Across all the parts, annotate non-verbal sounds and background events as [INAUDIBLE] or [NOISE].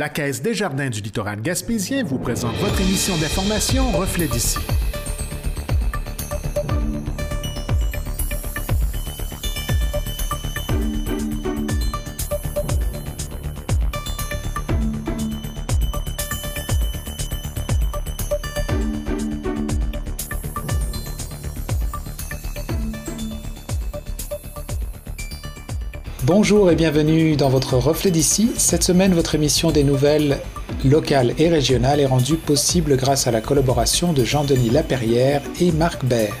La Caisse des Jardins du littoral gaspésien vous présente votre émission d'information Reflet d'ici. Bonjour et bienvenue dans votre Reflet d'ici. Cette semaine, votre émission des nouvelles locales et régionales est rendue possible grâce à la collaboration de Jean-Denis Laperrière et Marc Baird.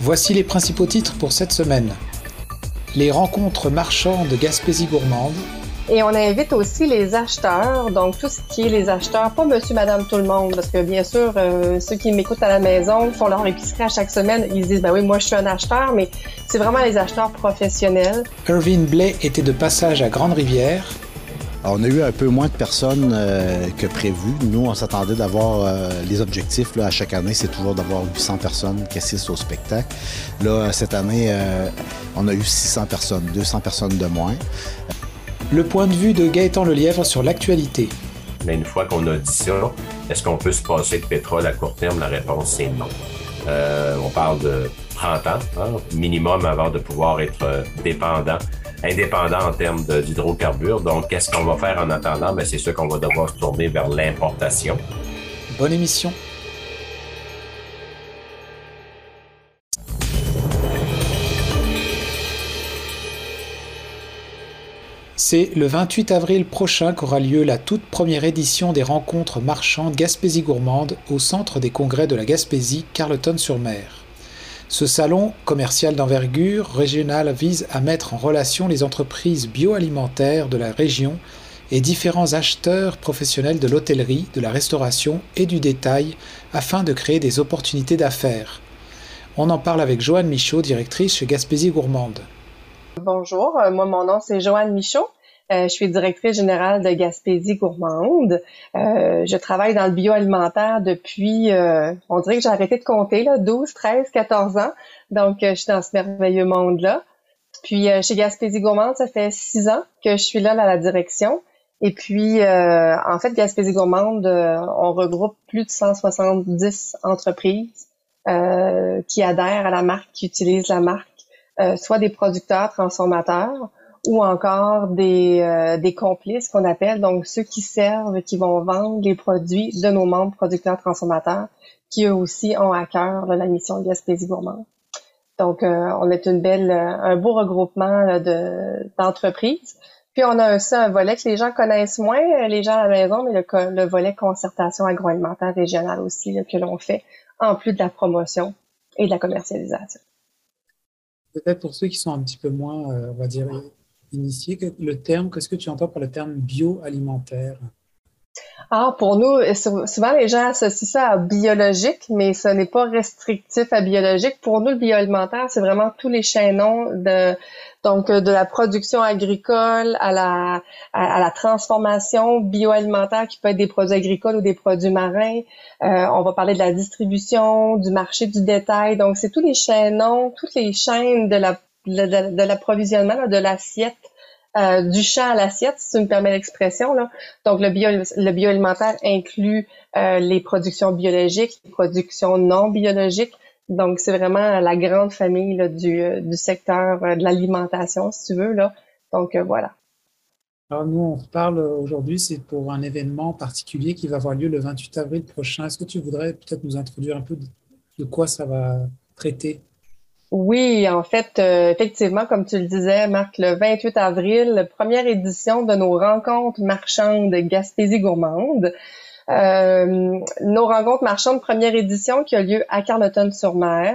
Voici les principaux titres pour cette semaine. Les rencontres marchandes de Gaspésie gourmande, et on invite aussi les acheteurs, donc tout ce qui est les acheteurs, pas monsieur, madame, tout le monde, parce que bien sûr, euh, ceux qui m'écoutent à la maison font leur épicerie à chaque semaine, ils disent, ben oui, moi je suis un acheteur, mais c'est vraiment les acheteurs professionnels. Irvine Blais était de passage à Grande-Rivière. on a eu un peu moins de personnes euh, que prévu. Nous, on s'attendait d'avoir euh, les objectifs là, à chaque année, c'est toujours d'avoir 800 personnes qui assistent au spectacle. Là, cette année, on a eu 600 personnes, 200 personnes de moins. Le point de vue de Gaëtan Lelièvre sur l'actualité. Mais une fois qu'on a dit ça, est-ce qu'on peut se passer de pétrole à court terme? La réponse est non. Euh, on parle de 30 ans, hein, minimum, avant de pouvoir être dépendant, indépendant en termes d'hydrocarbures. Donc, qu'est-ce qu'on va faire en attendant? Ben, c'est sûr qu'on va devoir se tourner vers l'importation. Bonne émission. C'est le 28 avril prochain qu'aura lieu la toute première édition des rencontres marchandes Gaspésie gourmande au centre des congrès de la Gaspésie, Carleton-sur-Mer. Ce salon commercial d'envergure régionale vise à mettre en relation les entreprises bioalimentaires de la région et différents acheteurs professionnels de l'hôtellerie, de la restauration et du détail afin de créer des opportunités d'affaires. On en parle avec Joanne Michaud, directrice chez Gaspésie Gourmande. Bonjour, euh, moi mon nom c'est Joanne Michaud. Euh, je suis directrice générale de Gaspésie Gourmande. Euh, je travaille dans le bioalimentaire depuis, on dirait que j'ai arrêté de compter, là, 12, 13, 14 ans. Donc, je suis dans ce merveilleux monde-là. Puis, chez Gaspésie Gourmande, ça fait six ans que je suis là à la direction. Et puis, en fait, Gaspésie Gourmande, on regroupe plus de 170 entreprises qui adhèrent à la marque, qui utilisent la marque euh, soit des producteurs transformateurs ou encore des, euh, des complices qu'on appelle, donc ceux qui servent, qui vont vendre les produits de nos membres producteurs transformateurs, qui eux aussi ont à cœur la mission de Gaspésie Gourmand. Donc, euh, on est une belle, un beau regroupement de, d'entreprises. Puis on a aussi un volet que les gens connaissent moins, les gens à la maison, mais le, le volet concertation agroalimentaire régionale aussi que l'on fait, en plus de la promotion et de la commercialisation peut-être pour ceux qui sont un petit peu moins, euh, on va dire, initiés, le terme, qu'est-ce que tu entends par le terme bioalimentaire? Ah, pour nous, souvent les gens associent ça à biologique, mais ce n'est pas restrictif à biologique. Pour nous, le bioalimentaire, c'est vraiment tous les chaînons de donc de la production agricole à la à, la transformation bioalimentaire qui peut être des produits agricoles ou des produits marins. Euh, on va parler de la distribution, du marché du détail. Donc c'est tous les chaînons, toutes les chaînes de la de, l'approvisionnement de l'assiette euh, du champ à l'assiette, si tu me permets l'expression. Là. Donc, le, bio, le bioalimentaire inclut euh, les productions biologiques, les productions non biologiques. Donc, c'est vraiment la grande famille du, euh, du secteur de l'alimentation, si tu veux. Là. Donc, voilà. Alors, nous, on parle aujourd'hui, c'est pour un événement particulier qui va avoir lieu le 28 avril prochain. Est-ce que tu voudrais peut-être nous introduire un peu de quoi ça va traiter? Oui, en fait, euh, effectivement, comme tu le disais, Marc, le 28 avril, première édition de nos rencontres marchandes Gaspésie gourmande. Euh, nos rencontres marchandes, première édition qui a lieu à Carleton-sur-Mer.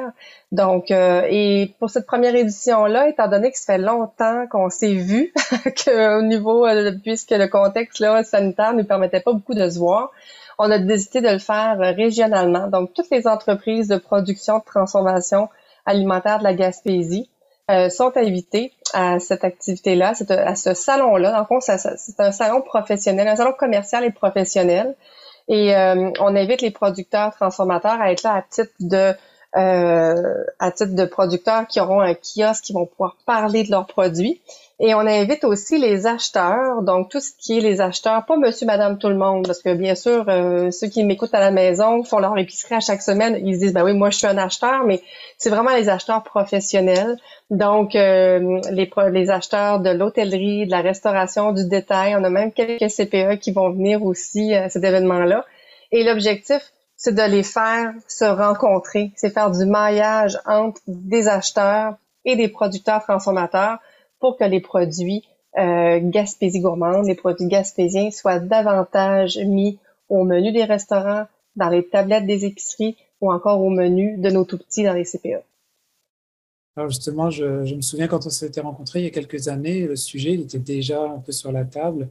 Donc, euh, et pour cette première édition-là, étant donné que ça fait longtemps qu'on s'est vu, [LAUGHS] qu'au niveau, puisque le contexte là, sanitaire ne permettait pas beaucoup de se voir, on a décidé de le faire régionalement. Donc, toutes les entreprises de production, de transformation alimentaire de la Gaspésie euh, sont invités à cette activité-là, à ce salon-là. En fond, c'est un salon professionnel, un salon commercial et professionnel. Et euh, on invite les producteurs transformateurs à être là à titre de euh, à titre de producteurs qui auront un kiosque, qui vont pouvoir parler de leurs produits. Et on invite aussi les acheteurs, donc tout ce qui est les acheteurs, pas monsieur, madame, tout le monde, parce que bien sûr, euh, ceux qui m'écoutent à la maison font leur épicerie à chaque semaine, ils se disent, ben oui, moi je suis un acheteur, mais c'est vraiment les acheteurs professionnels. Donc, euh, les, les acheteurs de l'hôtellerie, de la restauration, du détail, on a même quelques CPE qui vont venir aussi à cet événement-là. Et l'objectif, c'est de les faire se rencontrer, c'est faire du maillage entre des acheteurs et des producteurs transformateurs pour que les produits euh, Gaspésie gourmande, les produits gaspésiens soient davantage mis au menu des restaurants, dans les tablettes des épiceries ou encore au menu de nos tout-petits dans les CPA. Alors justement, je, me souviens quand on s'était rencontrés il y a quelques années, le sujet était déjà un peu sur la table.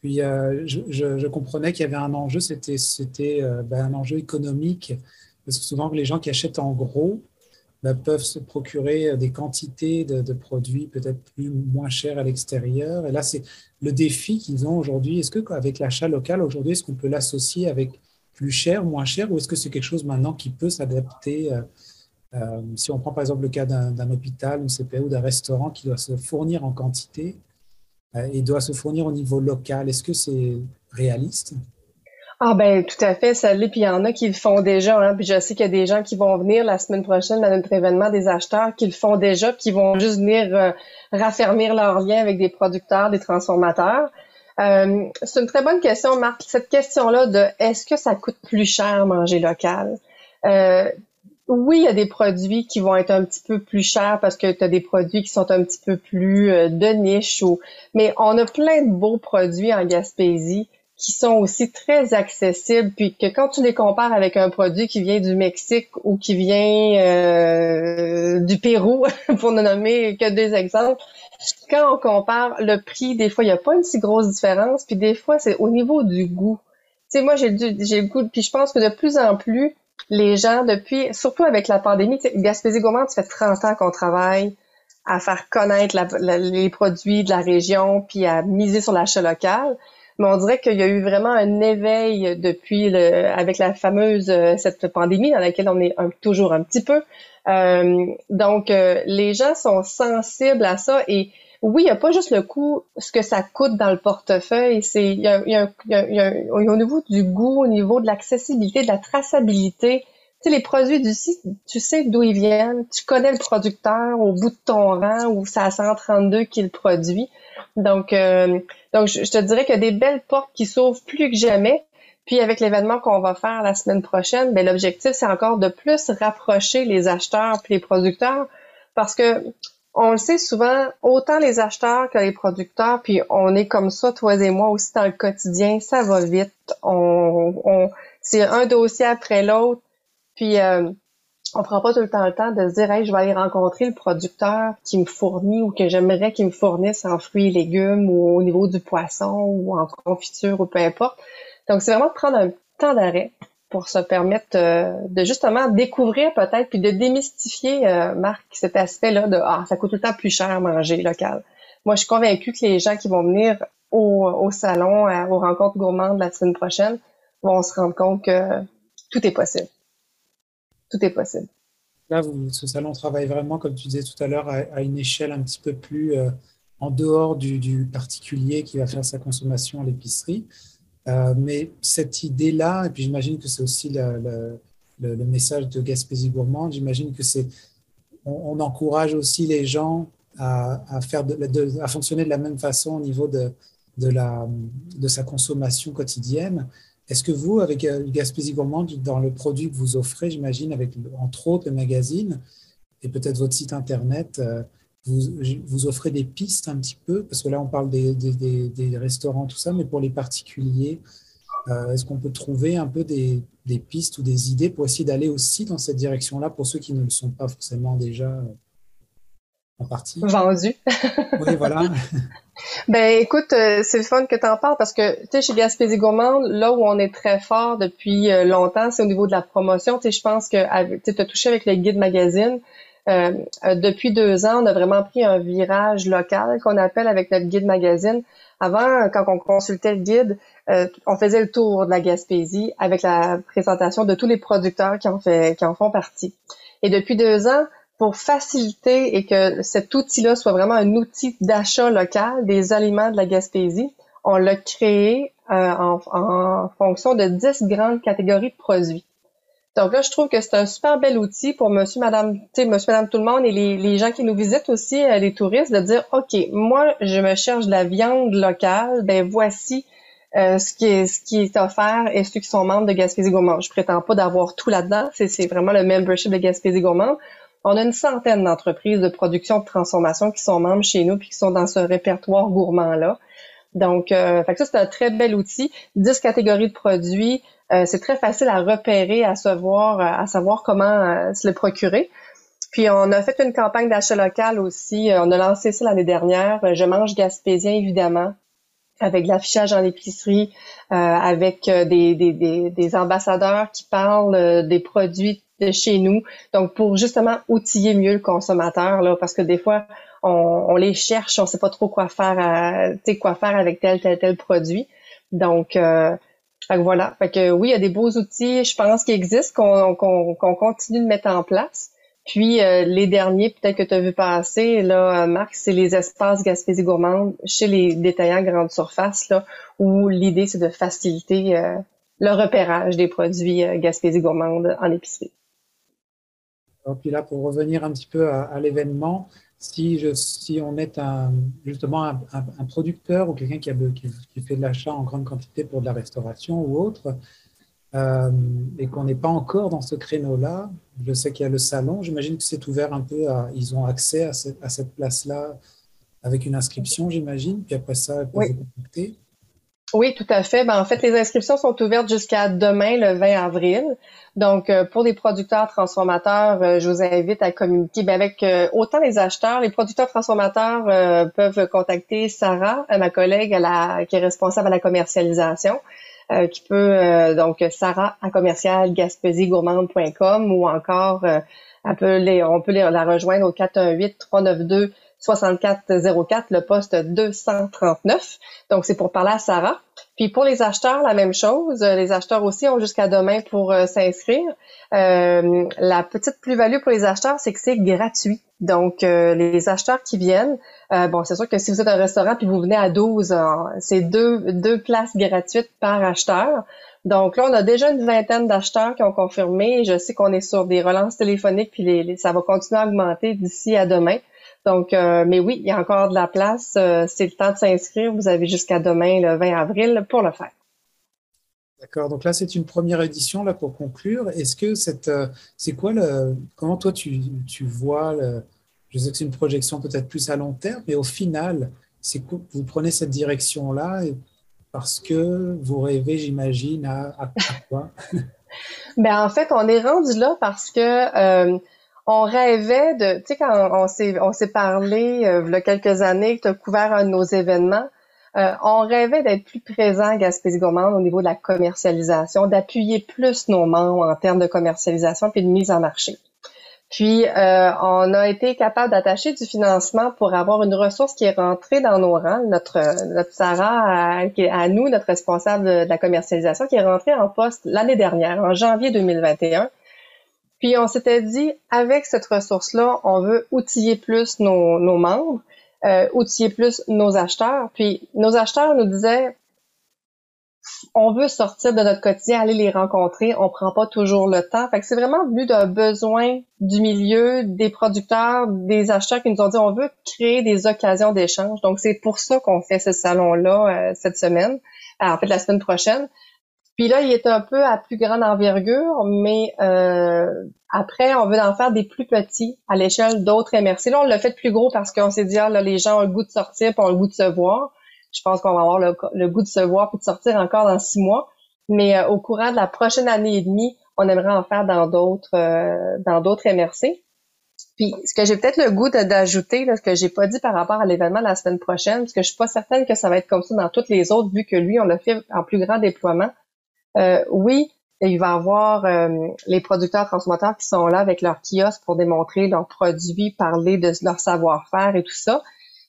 Puis euh, je, comprenais qu'il y avait un enjeu, c'était euh, ben, un enjeu économique, parce que souvent les gens qui achètent en gros, bah, peuvent se procurer euh, des quantités de, produits peut-être plus moins chers à l'extérieur. Et là, c'est le défi qu'ils ont aujourd'hui. Est-ce que avec l'achat local aujourd'hui, est-ce qu'on peut l'associer avec plus cher, moins cher, ou est-ce que c'est quelque chose maintenant qui peut s'adapter euh, euh, Si on prend par exemple le cas d'un hôpital, une CPE ou d'un restaurant qui doit se fournir en quantité et doit se fournir au niveau local, est-ce que c'est réaliste? Ah ben tout à fait, ça l'est. Puis il y en a qui le font déjà. Hein. Puis je sais qu'il y a des gens qui vont venir la semaine prochaine à notre événement des acheteurs qui le font déjà, qui vont juste venir euh, raffermir leur lien avec des producteurs, des transformateurs. Euh, c'est une très bonne question, Marc. Cette question-là de est-ce que ça coûte plus cher manger local? Euh, oui, il y a des produits qui vont être un petit peu plus chers parce que tu as des produits qui sont un petit peu plus de niche mais on a plein de beaux produits en Gaspésie qui sont aussi très accessibles, puis que quand tu les compares avec un produit qui vient du Mexique ou qui vient euh, du Pérou, [LAUGHS] pour ne nommer que deux exemples, quand on compare le prix, des fois, il n'y a pas une si grosse différence, puis des fois, c'est au niveau du goût. Tu sais, moi, j'ai le goût, puis je pense que de plus en plus, les gens, depuis, surtout avec la pandémie, Gaspésie Gourmand, ça fait 30 ans qu'on travaille à faire connaître les produits de la région, puis à miser sur l'achat local mais on dirait qu'il y a eu vraiment un éveil depuis le, avec la fameuse euh, cette pandémie dans laquelle on est toujours un petit peu. Euh, donc, euh, les gens sont sensibles à ça et oui, il n'y a pas juste le coût, ce que ça coûte dans le portefeuille, c'est il y a, y, a, y, a, au niveau du goût, au niveau de l'accessibilité, de la traçabilité. Tu sais, les produits du site, tu sais d'où ils viennent, tu connais le producteur au bout de ton rang ou c'est à 132 qui le produit. Donc, donc je, te dirais qu'il y a des belles portes qui s'ouvrent plus que jamais. Puis avec l'événement qu'on va faire la semaine prochaine, ben l'objectif c'est encore de plus rapprocher les acheteurs puis les producteurs parce que on le sait souvent, autant les acheteurs que les producteurs, puis on est comme ça, toi et moi aussi dans le quotidien, ça va vite. On, c'est un dossier après l'autre. Puis euh, on prend pas tout le temps le temps de se dire, hey, je vais aller rencontrer le producteur qui me fournit ou que j'aimerais qu'il me fournisse en fruits et légumes ou au niveau du poisson ou en confiture ou peu importe. Donc, c'est vraiment de prendre un temps d'arrêt pour se permettre euh, de justement découvrir peut-être puis de démystifier, euh, Marc, cet aspect-là de ah, ça coûte tout le temps plus cher manger local. Moi, je suis convaincue que les gens qui vont venir au, au salon, aux rencontres gourmandes la semaine prochaine, vont se rendre compte que tout est possible tout est possible. Là, ce salon travaille vraiment, comme tu disais tout à l'heure, à, une échelle un petit peu plus euh, en dehors du, particulier qui va faire sa consommation à l'épicerie. Euh, mais cette idée-là, et puis j'imagine que c'est aussi le, message de Gaspésie Gourmande, j'imagine que c'est on, encourage aussi les gens à, fonctionner de la même façon au niveau de, de sa consommation quotidienne. Est-ce que vous, avec euh, Gaspésie Gourmande, dans le produit que vous offrez, j'imagine, avec entre autres le magazine et peut-être votre site internet, euh, vous, offrez des pistes un petit peu? Parce que là, on parle des, restaurants, tout ça, mais pour les particuliers, euh, est-ce qu'on peut trouver un peu des, pistes ou des idées pour essayer d'aller aussi dans cette direction-là pour ceux qui ne le sont pas forcément déjà en partie Vendu. oui, voilà. [LAUGHS] Ben écoute, euh, c'est le fun que tu en parles parce que tu sais chez Gaspésie Gourmande, là où on est très fort depuis euh, longtemps, c'est au niveau de la promotion. Tu sais, je pense que tu as touché avec le guide magazine. Euh, depuis deux ans, on a vraiment pris un virage local qu'on appelle avec notre guide magazine. Avant, quand on consultait le guide, on faisait le tour de la Gaspésie avec la présentation de tous les producteurs qui en fait, qui en font partie. Et depuis deux ans, pour faciliter et que cet outil-là soit vraiment un outil d'achat local des aliments de la Gaspésie, on l'a créé euh, en, en, fonction de 10 grandes catégories de produits. Donc là, je trouve que c'est un super bel outil pour monsieur, madame, tu sais, monsieur, madame, tout le monde et les, les gens qui nous visitent aussi, euh, les touristes, de dire, OK, moi, je me cherche de la viande locale, ben voici euh, ce qui est ce qui est offert et ceux qui sont membres de Gaspésie Gourmand. Je prétends pas d'avoir tout là-dedans, c'est, vraiment le membership de Gaspésie Gourmand. On a une centaine d'entreprises de production de transformation qui sont membres chez nous puis qui sont dans ce répertoire gourmand-là. Donc, euh, ça, c'est un très bel outil. 10 catégories de produits, euh, c'est très facile à repérer, à savoir, euh, à savoir comment euh, se le procurer. Puis on a fait une campagne d'achat local aussi. On a lancé ça l'année dernière. Je mange gaspésien évidemment, avec l'affichage en épicerie, avec des, des, des, ambassadeurs qui parlent des produits de chez nous. Donc pour justement outiller mieux le consommateur là, parce que des fois on, les cherche, on sait pas trop quoi faire, tu quoi faire avec tel tel tel produit. Donc que voilà. Fait que oui, il y a des beaux outils, je pense, qui existent, qu'on continue de mettre en place. Puis euh, les derniers, peut-être que tu as vu passer, là, euh, Marc, c'est les espaces Gaspésie gourmande chez les détaillants grande surface, là, où l'idée, c'est de faciliter euh, le repérage des produits Gaspésie gourmande en épicerie. Alors, puis là, pour revenir un petit peu à l'événement, si, je, si on est un, justement un, un, producteur ou quelqu'un qui, qui, qui, fait de l'achat en grande quantité pour de la restauration ou autre, euh, et qu'on n'est pas encore dans ce créneau-là, je sais qu'il y a le salon, j'imagine que c'est ouvert un peu, à, ils ont accès à, cette, à cette place-là avec une inscription, j'imagine, puis après ça, ils peuvent oui. contacter. Oui, tout à fait. Ben, en fait, les inscriptions sont ouvertes jusqu'à demain, le 20 avril. Donc, euh, pour les producteurs transformateurs, euh, je vous invite à communiquer ben, avec euh, autant les acheteurs. Les producteurs transformateurs peuvent contacter Sarah, ma collègue qui est responsable à la commercialisation, qui peut, donc, Sarah à commercial ou encore, elle peut on peut la rejoindre au 418 392 6404, le poste 239. Donc, c'est pour parler à Sarah. Puis pour les acheteurs, la même chose. Les acheteurs aussi ont jusqu'à demain pour euh, s'inscrire. Euh, la petite plus-value pour les acheteurs, c'est que c'est gratuit. Donc, euh, les acheteurs qui viennent, bon, c'est sûr que si vous êtes un restaurant puis vous venez à 12, c'est deux, deux places gratuites par acheteur. Donc là, on a déjà une vingtaine d'acheteurs qui ont confirmé. Je sais qu'on est sur des relances téléphoniques, puis ça va continuer à augmenter d'ici à demain. Donc, euh, mais oui, il y a encore de la place. Euh, c'est le temps de s'inscrire. Vous avez jusqu'à demain, le 20 avril, pour le faire. D'accord. Donc là, c'est une première édition là pour conclure. Est-ce que cette, euh, c'est quoi le, comment toi tu, tu vois le, je sais que c'est une projection peut-être plus à long terme, mais au final, c'est vous prenez cette direction là parce que vous rêvez, j'imagine, à, à, quoi? [LAUGHS] Ben en fait, on est rendu là parce que on rêvait de, tu sais, quand on s'est, on s'est parlé euh, il y a quelques années, tu as couvert un de nos événements, euh, on rêvait d'être plus présent à Gaspésie Gourmande au niveau de la commercialisation, d'appuyer plus nos membres en termes de commercialisation puis de mise en marché. Puis, euh, on a été capable d'attacher du financement pour avoir une ressource qui est rentrée dans nos rangs, notre, notre Sarah, à, à nous, notre responsable de la commercialisation, qui est rentrée en poste l'année dernière, en janvier 2021 puis on s'était dit, avec cette ressource-là, on veut outiller plus nos, membres, euh, outiller plus nos acheteurs. Puis nos acheteurs nous disaient, on veut sortir de notre quotidien, aller les rencontrer, on prend pas toujours le temps. Fait que c'est vraiment venu d'un besoin du milieu, des producteurs, des acheteurs qui nous ont dit on veut créer des occasions d'échange. Donc c'est pour ça qu'on fait ce salon-là euh, cette semaine, en fait la semaine prochaine. Puis là, il est un peu à plus grande envergure, mais euh, après, on veut en faire des plus petits à l'échelle d'autres MRC. Là, on l'a fait plus gros parce qu'on s'est dit, ah, là, les gens ont le goût de sortir, puis ont le goût de se voir. Je pense qu'on va avoir le, goût de se voir puis de sortir encore dans six mois. Mais euh, au courant de la prochaine année et demie, on aimerait en faire dans d'autres euh, dans d'autres MRC. Puis ce que j'ai peut-être le goût d'ajouter, ce que j'ai pas dit par rapport à l'événement de la semaine prochaine, parce que je suis pas certaine que ça va être comme ça dans toutes les autres, vu que lui, on l'a fait en plus grand déploiement. Euh, oui, il va y avoir euh, les producteurs transformateurs qui sont là avec leur kiosque pour démontrer leurs produits, parler de leur savoir-faire et tout ça.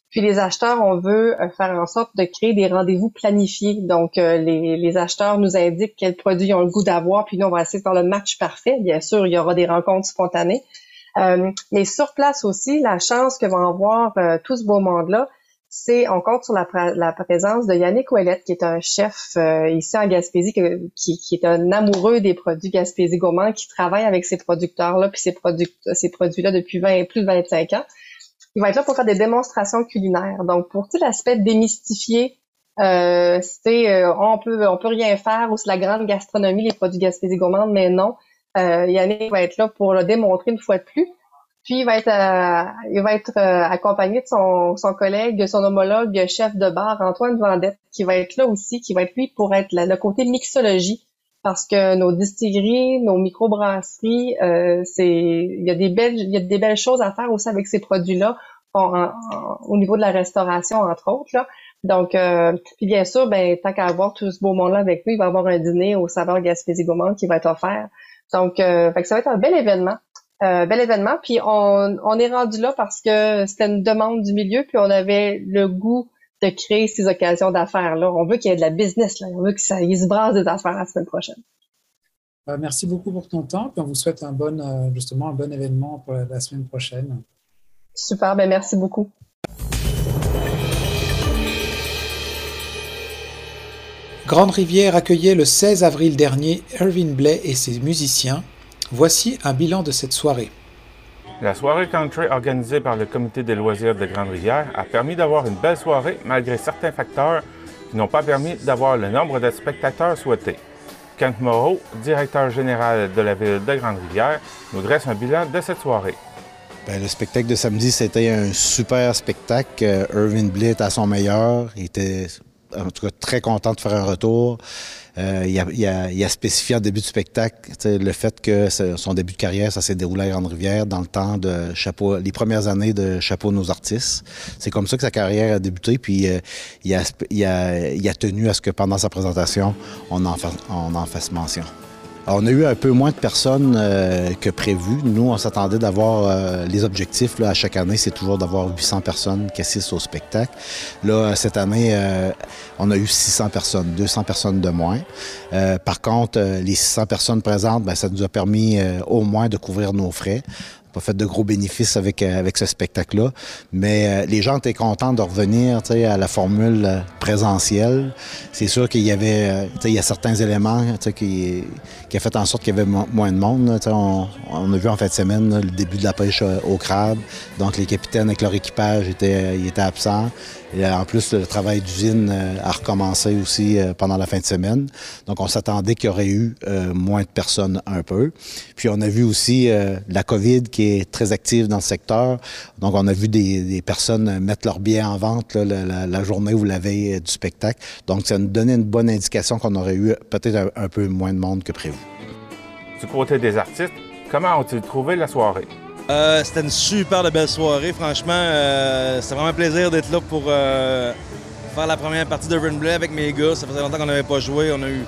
Puis les acheteurs, on veut faire en sorte de créer des rendez-vous planifiés. Donc, les, les, acheteurs nous indiquent quels produits ils ont le goût d'avoir, puis nous, on va essayer de faire le match parfait. Bien sûr, il y aura des rencontres spontanées. mais sur place aussi, la chance que vont avoir tout ce beau monde-là, c'est on compte sur la, la, présence de Yannick Ouellette, qui est un chef euh, ici en Gaspésie, qui, qui, est un amoureux des produits Gaspésie gourmands, qui travaille avec ces producteurs-là, puis ces, produits ces produits-là depuis 20, plus de 25 ans. Il va être là pour faire des démonstrations culinaires. Donc, pour tout l'aspect démystifier, euh, c'est euh, on peut on peut rien faire ou c'est la grande gastronomie, les produits Gaspésie gourmands, mais non. Euh, Yannick va être là pour le démontrer une fois de plus. Puis il va être, euh, il va être euh, accompagné de son, son collègue, son homologue chef de bar, Antoine Vendette, qui va être là aussi, qui va être lui pour être le côté mixologie, parce que nos distilleries, nos microbrasseries, euh, c'est, il y a des belles, il y a des belles choses à faire aussi avec ces produits-là, au niveau de la restauration entre autres là. Donc, euh, puis bien sûr, ben tant qu'à avoir tout ce beau monde-là avec lui, il va avoir un dîner au saveur Gaspésie Gourmand qui va être offert. Donc, euh, fait que ça va être un bel événement. Euh, bel événement. Puis on, on est rendu là parce que c'était une demande du milieu, puis on avait le goût de créer ces occasions d'affaires-là. On veut qu'il y ait de la business, là. on veut que ça se brasse des affaires la semaine prochaine. Euh, merci beaucoup pour ton temps, puis on vous souhaite un bon, euh, justement un bon événement pour la, semaine prochaine. Super, ben merci beaucoup. Grande Rivière accueillait le 16 avril dernier Irving Blay et ses musiciens Voici un bilan de cette soirée. La soirée country organisée par le comité des loisirs de Grande-Rivière a permis d'avoir une belle soirée malgré certains facteurs qui n'ont pas permis d'avoir le nombre de spectateurs souhaités. Kent Moreau, directeur général de la ville de Grande-Rivière, nous dresse un bilan de cette soirée. Ben, le spectacle de samedi, c'était un super spectacle. Euh, Irving Blitt à son meilleur. Il était en tout cas très content de faire un retour. Euh, il, a, spécifié en début de spectacle le fait que son début de carrière, ça s'est déroulé à Grande-Rivière dans le temps de Chapeau, les premières années de Chapeau nos artistes. C'est comme ça que sa carrière a débuté, puis euh, il, a, il, a, tenu à ce que pendant sa présentation, on en, on en fasse mention on a eu un peu moins de personnes euh, que prévu. Nous, on s'attendait d'avoir euh, les objectifs à chaque année, c'est toujours d'avoir 800 personnes qui assistent au spectacle. Là, cette année, euh, on a eu 600 personnes, 200 personnes de moins. par contre, les 600 personnes présentes, ben, ça nous a permis au moins de couvrir nos frais fait de gros bénéfices avec, euh, avec ce spectacle-là. Mais euh, les gens étaient contents de revenir à la formule euh, présentielle. C'est sûr qu'il y avait il y a certains éléments qui, qui a fait en sorte qu'il y avait moins de monde. On, a vu en fin de semaine le début de la pêche au crabe. Donc les capitaines avec leur équipage étaient, étaient absents. Et en plus, le travail d'usine a recommencé aussi pendant la fin de semaine. Donc on s'attendait qu'il y aurait eu moins de personnes un peu. Puis on a vu aussi la COVID qui est très active dans le secteur. Donc, on a vu des, personnes mettre leurs billets en vente la, journée ou la veille du spectacle. Donc, ça nous donnait une bonne indication qu'on aurait eu peut-être un, peu moins de monde que prévu. Du côté des artistes, comment ont-ils trouvé la soirée? Euh, c'était une super belle soirée, franchement. Euh, c'était vraiment un plaisir d'être là pour euh, faire la première partie de Blay avec mes gars. Ça faisait longtemps qu'on n'avait pas joué. On a eu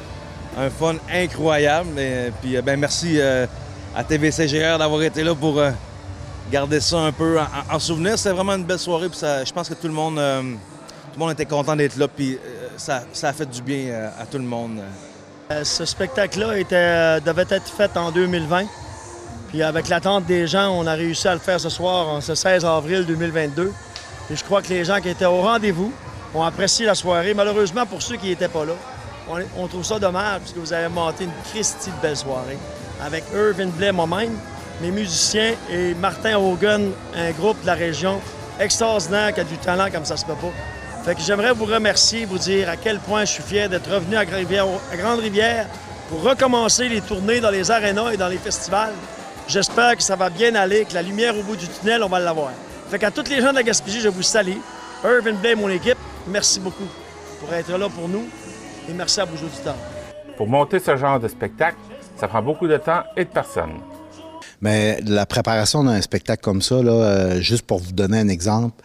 un fun incroyable. Ben, merci à TVCGR d'avoir été là pour garder ça un peu en, souvenir. C'était vraiment une belle soirée. Je pense que tout le monde, était content d'être là. Ça, a fait du bien à tout le monde. Ce spectacle-là devait être fait en 2020. Puis avec l'attente des gens, on a réussi à le faire ce soir, ce 16 avril 2022. Et je crois que les gens qui étaient au rendez-vous ont apprécié la soirée. Malheureusement, pour ceux qui n'étaient pas là, on, trouve ça dommage puisque vous avez monté une Christie de belle soirée avec Irvin Blais, moi-même, mes musiciens et Martin Hogan, un groupe de la région extraordinaire qui a du talent comme ça se peut pas. Fait que j'aimerais vous remercier, vous dire à quel point je suis fier d'être revenu à Grande-Rivière pour recommencer les tournées dans les arénas et dans les festivals. J'espère que ça va bien aller, que la lumière au bout du tunnel, on va l'avoir. Fait qu'à tous les gens de la Gaspésie, je vous salue. Irvin Blais, mon équipe, merci beaucoup pour être là pour nous et merci à vous auditeurs. Pour monter ce genre de spectacle, ça prend beaucoup de temps et de personnes. Mais la préparation d'un spectacle comme ça, là, euh, juste pour vous donner un exemple,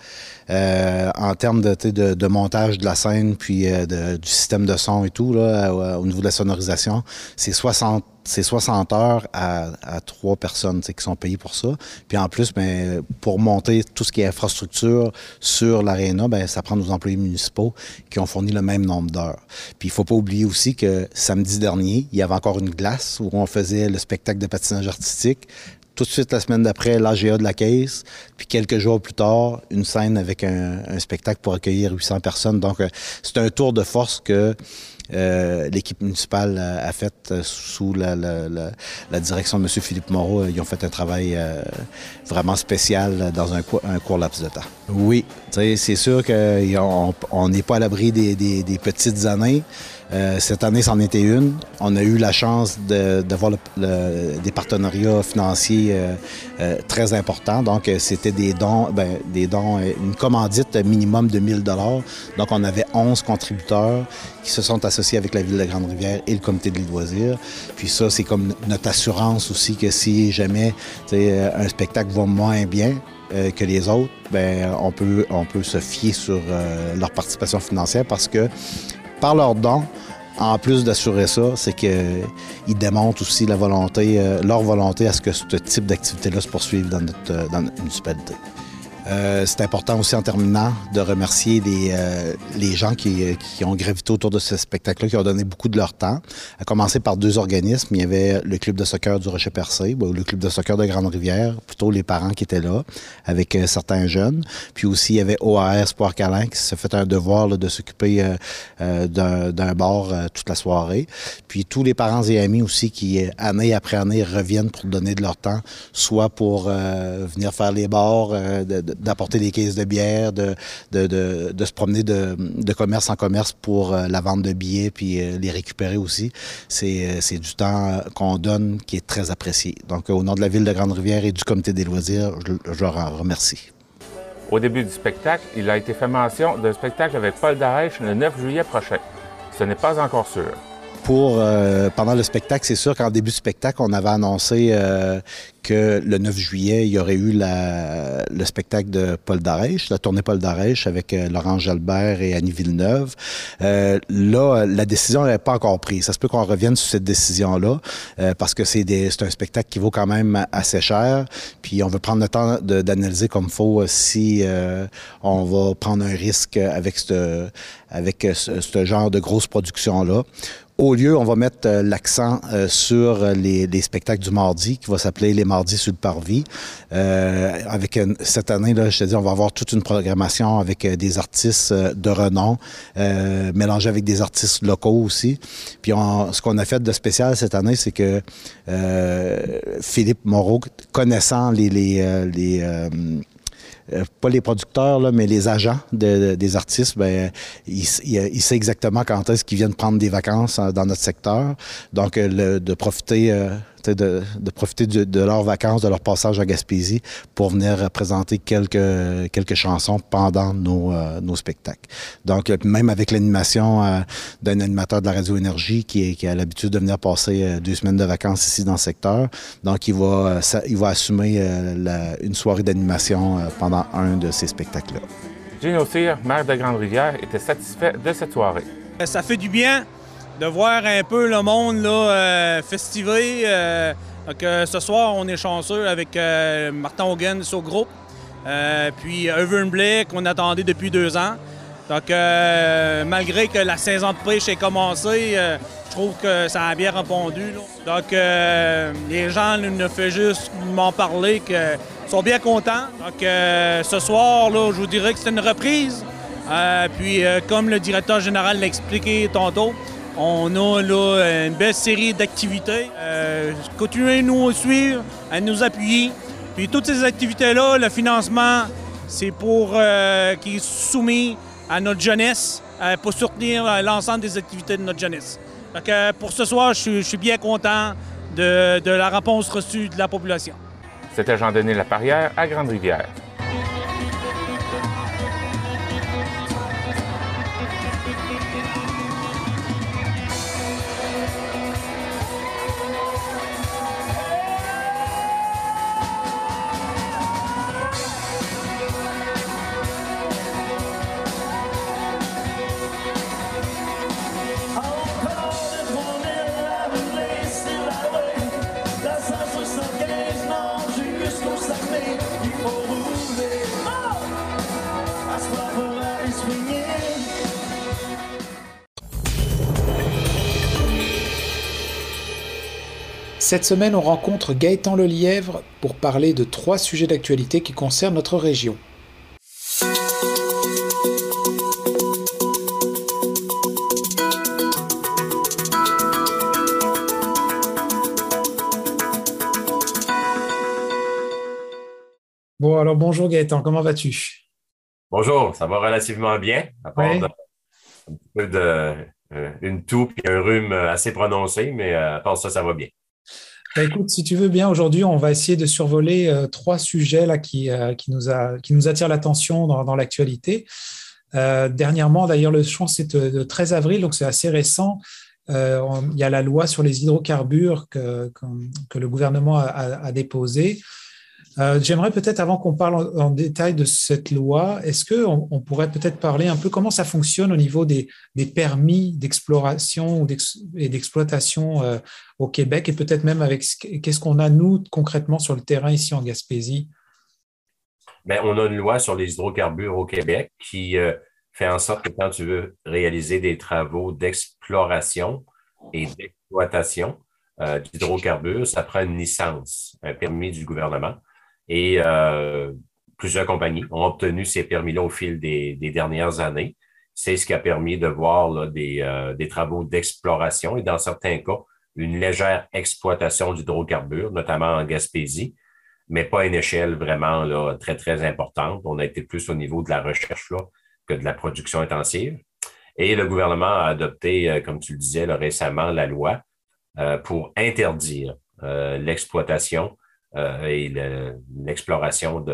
euh, en termes de, de, montage de la scène, puis euh, du système de son et tout, là, au niveau de la sonorisation, c'est 60 c'est 60 heures à, à trois personnes qui sont payées pour ça. Puis en plus, ben, pour monter tout ce qui est infrastructure sur l'aréna, ben, ça prend nos employés municipaux qui ont fourni le même nombre d'heures. Puis il faut pas oublier aussi que samedi dernier, il y avait encore une glace où on faisait le spectacle de patinage artistique tout de suite la semaine d'après, l'AGA de la Caisse, puis quelques jours plus tard, une scène avec un, un spectacle pour accueillir 800 personnes. Donc, euh, c'est un tour de force que euh, l'équipe municipale a fait euh, sous la, la, la, la, direction de M. Philippe Moreau. Ils ont fait un travail euh, vraiment spécial dans un, un, court laps de temps. Oui, c'est sûr qu'on n'est pas à l'abri des, des, des, petites années. Euh, cette année, c'en était une. On a eu la chance d'avoir de, des partenariats financiers euh, euh, très importants. Donc, c'était des dons, ben, des dons, une commandite minimum de 1000 dollars. Donc, on avait 11 contributeurs qui se sont associés avec la Ville de Grande-Rivière et le comité de loisirs. Puis ça, c'est comme notre assurance aussi que si jamais un spectacle va moins bien, euh, que les autres, ben, on, peut, on peut se fier sur euh, leur participation financière parce que par leurs dons, en plus d'assurer ça, c'est qu'ils démontrent aussi la volonté, euh, leur volonté à ce que ce type d'activité-là se poursuive dans dans notre municipalité. Euh, c'est important aussi en terminant de remercier les, euh, les gens qui, qui, ont gravité autour de ce spectacle-là, qui ont donné beaucoup de leur temps. À commencer par deux organismes. Il y avait le club de soccer du Rocher-Percé, ou le club de soccer de Grande-Rivière, plutôt les parents qui étaient là, avec euh, certains jeunes. Puis aussi, il y avait OAR Sport Calin qui s'est fait un devoir là, de s'occuper euh, d'un bar toute la soirée. Puis tous les parents et amis aussi qui, année après année, reviennent pour donner de leur temps, soit pour venir faire les bars, de, de d'apporter des caisses de bière, de, de, de, se promener de, de, commerce en commerce pour euh, la vente de billets puis euh, les récupérer aussi. C'est, c'est du temps qu'on donne qui est très apprécié. Donc, au nom de la Ville de Grande-Rivière et du Comité des loisirs, je, je leur en remercie. Au début du spectacle, il a été fait mention d'un spectacle avec Paul Daesh le 9 juillet prochain. Ce n'est pas encore sûr pour euh, pendant le spectacle, c'est sûr qu'en début de spectacle, on avait annoncé euh, que le 9 juillet, il y aurait eu la, le spectacle de Paul Darèche, la tournée Paul Darèche avec euh, Laurent Jalbert et Annie Villeneuve. Euh, là, la décision n'est pas encore prise. Ça se peut qu'on revienne sur cette décision-là euh, parce que c'est un spectacle qui vaut quand même assez cher. Puis on veut prendre le temps d'analyser comme faut si euh, on va prendre un risque avec ce avec ce genre de grosse production-là. Au lieu, on va mettre euh, l'accent euh, sur les, les, spectacles du mardi, qui va s'appeler Les Mardis sur le Parvis. Euh, avec cette année, là, je te dis, on va avoir toute une programmation avec euh, des artistes de renom, euh, mélangés avec des artistes locaux aussi. Puis on, ce qu'on a fait de spécial cette année, c'est que Philippe Moreau, connaissant les, les, les euh, pas les producteurs, là, mais les agents de, de, des artistes, ben, il, il, il, sait exactement quand est-ce qu'ils viennent prendre des vacances dans notre secteur. Donc, le, de profiter euh, de, de, profiter de, de, leurs vacances, de leur passage à Gaspésie pour venir présenter quelques, quelques chansons pendant nos, euh, nos spectacles. Donc, même avec l'animation euh, d'un animateur de la Radio Énergie qui, qui a l'habitude de venir passer euh, deux semaines de vacances ici dans le secteur, donc il va, ça, il va assumer la, une soirée d'animation pendant un de ces spectacles-là. Gino Cyr, maire de Grande-Rivière, était satisfait de cette soirée. Ça fait du bien de voir un peu le monde là, euh, festiver. Euh, donc, euh, ce soir, on est chanceux avec Martin Hogan sur le groupe. puis Evan Blake, qu'on attendait depuis deux ans. Donc, malgré que la saison de pêche ait commencé, je trouve que ça a bien répondu. Donc, les gens ne font juste m'en parler qu'ils sont bien contents. Donc, ce soir, là, je vous dirais que c'est une reprise. puis, comme le directeur général l'a expliqué tantôt, on a là, une belle série d'activités. Euh, continuez nous suivre, à nous appuyer. Puis toutes ces activités-là, le financement, c'est pour euh, qui est soumis à notre jeunesse, euh, pour soutenir l'ensemble des activités de notre jeunesse. Donc, euh, pour ce soir, je, je suis bien content de, de, la réponse reçue de la population. C'était Jean-Denis Laparrière à Grande-Rivière. Cette semaine, on rencontre Gaëtan Lelièvre pour parler de trois sujets d'actualité qui concernent notre région. Bon, alors bonjour Gaëtan, comment vas-tu? Bonjour, ça va relativement bien, à part un peu de euh, une toux et un rhume assez prononcé, mais euh, à part ça, ça va bien. Bah, écoute, si tu veux bien, aujourd'hui, on va essayer de survoler euh, trois sujets là, qui, qui, nous, a, attirent l'attention dans, l'actualité. dernièrement, d'ailleurs, le choix, c'est de, 13 avril, donc c'est assez récent. il y a la loi sur les hydrocarbures que, le gouvernement a déposée. Euh, j'aimerais peut-être, avant qu'on parle en, détail de cette loi, est-ce qu'on on pourrait peut-être parler un peu comment ça fonctionne au niveau des, permis d'exploration et d'exploitation euh, au Québec et peut-être même avec qu'est-ce qu'on a, nous, concrètement sur le terrain ici en Gaspésie? Bien, on a une loi sur les hydrocarbures au Québec qui euh, fait en sorte que quand tu veux réaliser des travaux d'exploration et d'exploitation d'hydrocarbures, ça prend une licence, un permis du gouvernement. Et euh, plusieurs compagnies ont obtenu ces permis-là au fil des, dernières années. C'est ce qui a permis de voir des, euh, des, travaux d'exploration et dans certains cas, une légère exploitation d'hydrocarbures, notamment en Gaspésie, mais pas à une échelle vraiment là, très, très importante. On a été plus au niveau de la recherche là, que de la production intensive. Et le gouvernement a adopté, euh, comme tu le disais récemment, la loi pour interdire l'exploitation et l'exploration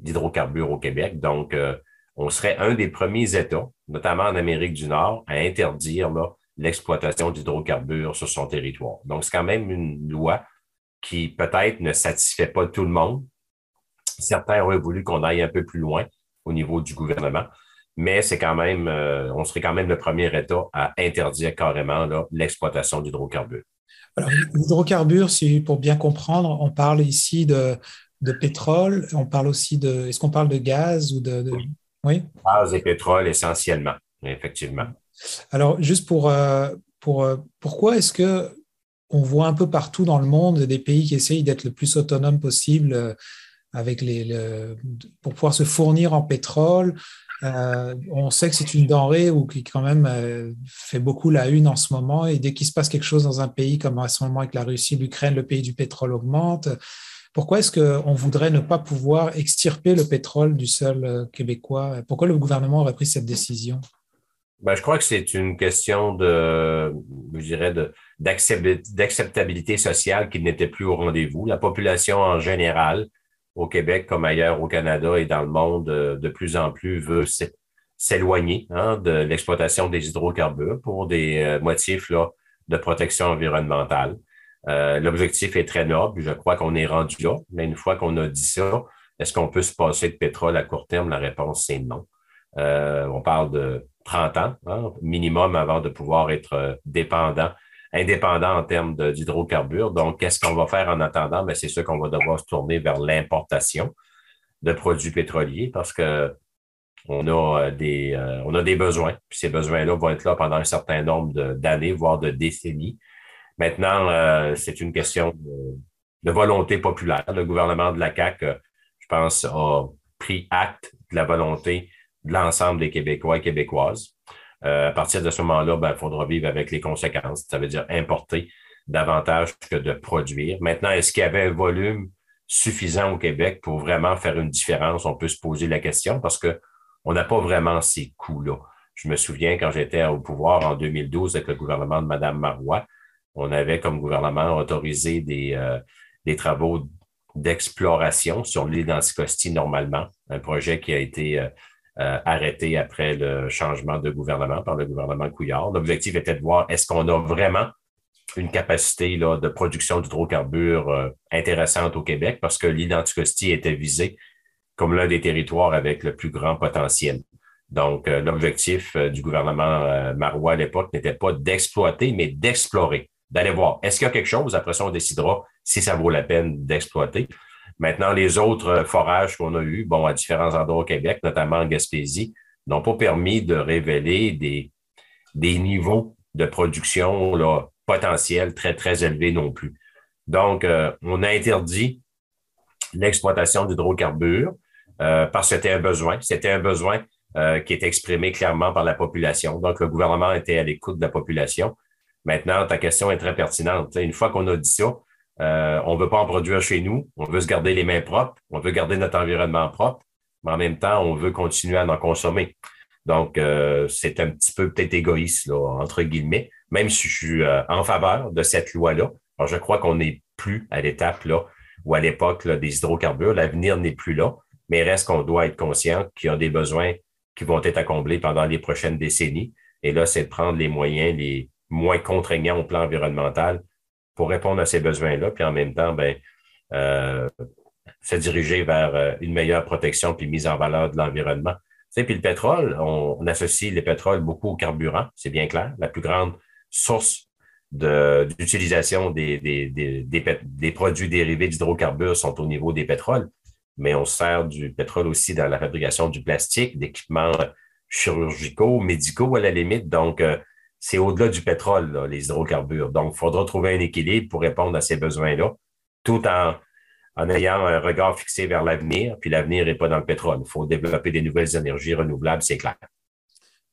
d'hydrocarbures au Québec. Donc, euh, on serait un des premiers États, notamment en Amérique du Nord, à interdire l'exploitation d'hydrocarbures sur son territoire. Donc, c'est quand même une loi qui peut-être ne satisfait pas tout le monde. Certains auraient voulu qu'on aille un peu plus loin au niveau du gouvernement, mais c'est quand même, euh, on serait quand même le premier État à interdire carrément l'exploitation d'hydrocarbures. Alors, l'hydrocarbure, pour bien comprendre, on parle ici de, pétrole, on parle aussi de. Est-ce qu'on parle de gaz ou de. Oui. Gaz et pétrole essentiellement, effectivement. Alors, juste pour. Euh, pour euh, pourquoi est-ce que on voit un peu partout dans le monde des pays qui essayent d'être le plus autonome possible euh, avec les, pour pouvoir se fournir en pétrole euh, on sait que c'est une denrée ou qui quand même euh, fait beaucoup la une en ce moment. Et dès qu'il se passe quelque chose dans un pays comme à ce moment avec la Russie, l'Ukraine, le pays du pétrole augmente. Pourquoi est-ce qu'on voudrait ne pas pouvoir extirper le pétrole du sol euh, québécois? Pourquoi le gouvernement aurait pris cette décision? Ben, je crois que c'est une question de, d'acceptabilité sociale qui n'était plus au rendez-vous. La population en général au Québec comme ailleurs au Canada et dans le monde euh, de plus en plus veut s'éloigner hein, de l'exploitation des hydrocarbures pour des euh, motifs là, de protection environnementale. Euh, l'objectif est très noble. Je crois qu'on est rendu là. Mais une fois qu'on a dit ça, est-ce qu'on peut se passer de pétrole à court terme? La réponse, c'est non. on parle de 30 ans hein, minimum avant de pouvoir être dépendant indépendant en termes d'hydrocarbures. Donc, qu'est-ce qu'on va faire en attendant? Ben, c'est sûr qu'on va devoir se tourner vers l'importation de produits pétroliers parce que on a euh, des, euh, on a des besoins. Ces besoins-là vont être là pendant un certain nombre d'années, voire de décennies. Maintenant, euh, c'est une question de, volonté populaire. Le gouvernement de la CAQ, je pense, a pris acte de la volonté de l'ensemble des Québécois et Québécoises. Euh, à partir de ce moment-là, ben, il faudra vivre avec les conséquences. Ça veut dire importer davantage que de produire. Maintenant, est-ce qu'il y avait un volume suffisant au Québec pour vraiment faire une différence? On peut se poser la question parce que on n'a pas vraiment ces coûts-là. Je me souviens quand j'étais au pouvoir en 2012 avec le gouvernement de Mme Marois, on avait comme gouvernement autorisé des, euh, des travaux d'exploration sur l'île d'Anticosti normalement, un projet qui a été euh, euh, arrêté après le changement de gouvernement par le gouvernement Couillard. L'objectif était de voir est-ce qu'on a vraiment une capacité de production d'hydrocarbures euh, intéressante au Québec parce que l'identicosti était visé comme l'un des territoires avec le plus grand potentiel. Donc, euh, l'objectif du gouvernement Marois à l'époque n'était pas d'exploiter, mais d'explorer, d'aller voir est-ce qu'il y a quelque chose. Après ça, on décidera si ça vaut la peine d'exploiter. Maintenant, les autres forages qu'on a eus, bon, à différents endroits au Québec, notamment en Gaspésie, n'ont pas permis de révéler des, des niveaux de production là, potentiels très, très élevés non plus. Donc, on a interdit l'exploitation d'hydrocarbures parce que c'était un besoin. C'était un besoin qui est exprimé clairement par la population. Donc, le gouvernement était à l'écoute de la population. Maintenant, ta question est très pertinente. Une fois qu'on a dit ça, euh, on ne veut pas en produire chez nous, on veut se garder les mains propres, on veut garder notre environnement propre, mais en même temps, on veut continuer à en consommer. Donc, euh, c'est un petit peu peut-être égoïste, là, entre guillemets, même si je suis euh, en faveur de cette loi-là. Alors, je crois qu'on n'est plus à l'étape là ou à l'époque des hydrocarbures. L'avenir n'est plus là, mais reste qu'on doit être conscient qu'il y a des besoins qui vont être accomplis pendant les prochaines décennies. Et là, c'est de prendre les moyens les moins contraignants au plan environnemental pour répondre à ces besoins-là, puis en même temps, ben, euh, se diriger vers euh, une meilleure protection puis mise en valeur de l'environnement. Tu puis le pétrole, on, associe les pétroles beaucoup au carburant, c'est bien clair. La plus grande source d'utilisation des, des, des, des, produits dérivés d'hydrocarbures sont au niveau des pétroles, mais on sert du pétrole aussi dans la fabrication du plastique, d'équipements chirurgicaux, médicaux à la limite. Donc, euh, c'est au-delà du pétrole, les hydrocarbures. Donc, il faudra trouver un équilibre pour répondre à ces besoins-là, tout en, en ayant un regard fixé vers l'avenir. Puis l'avenir n'est pas dans le pétrole. Il faut développer des nouvelles énergies renouvelables, c'est clair.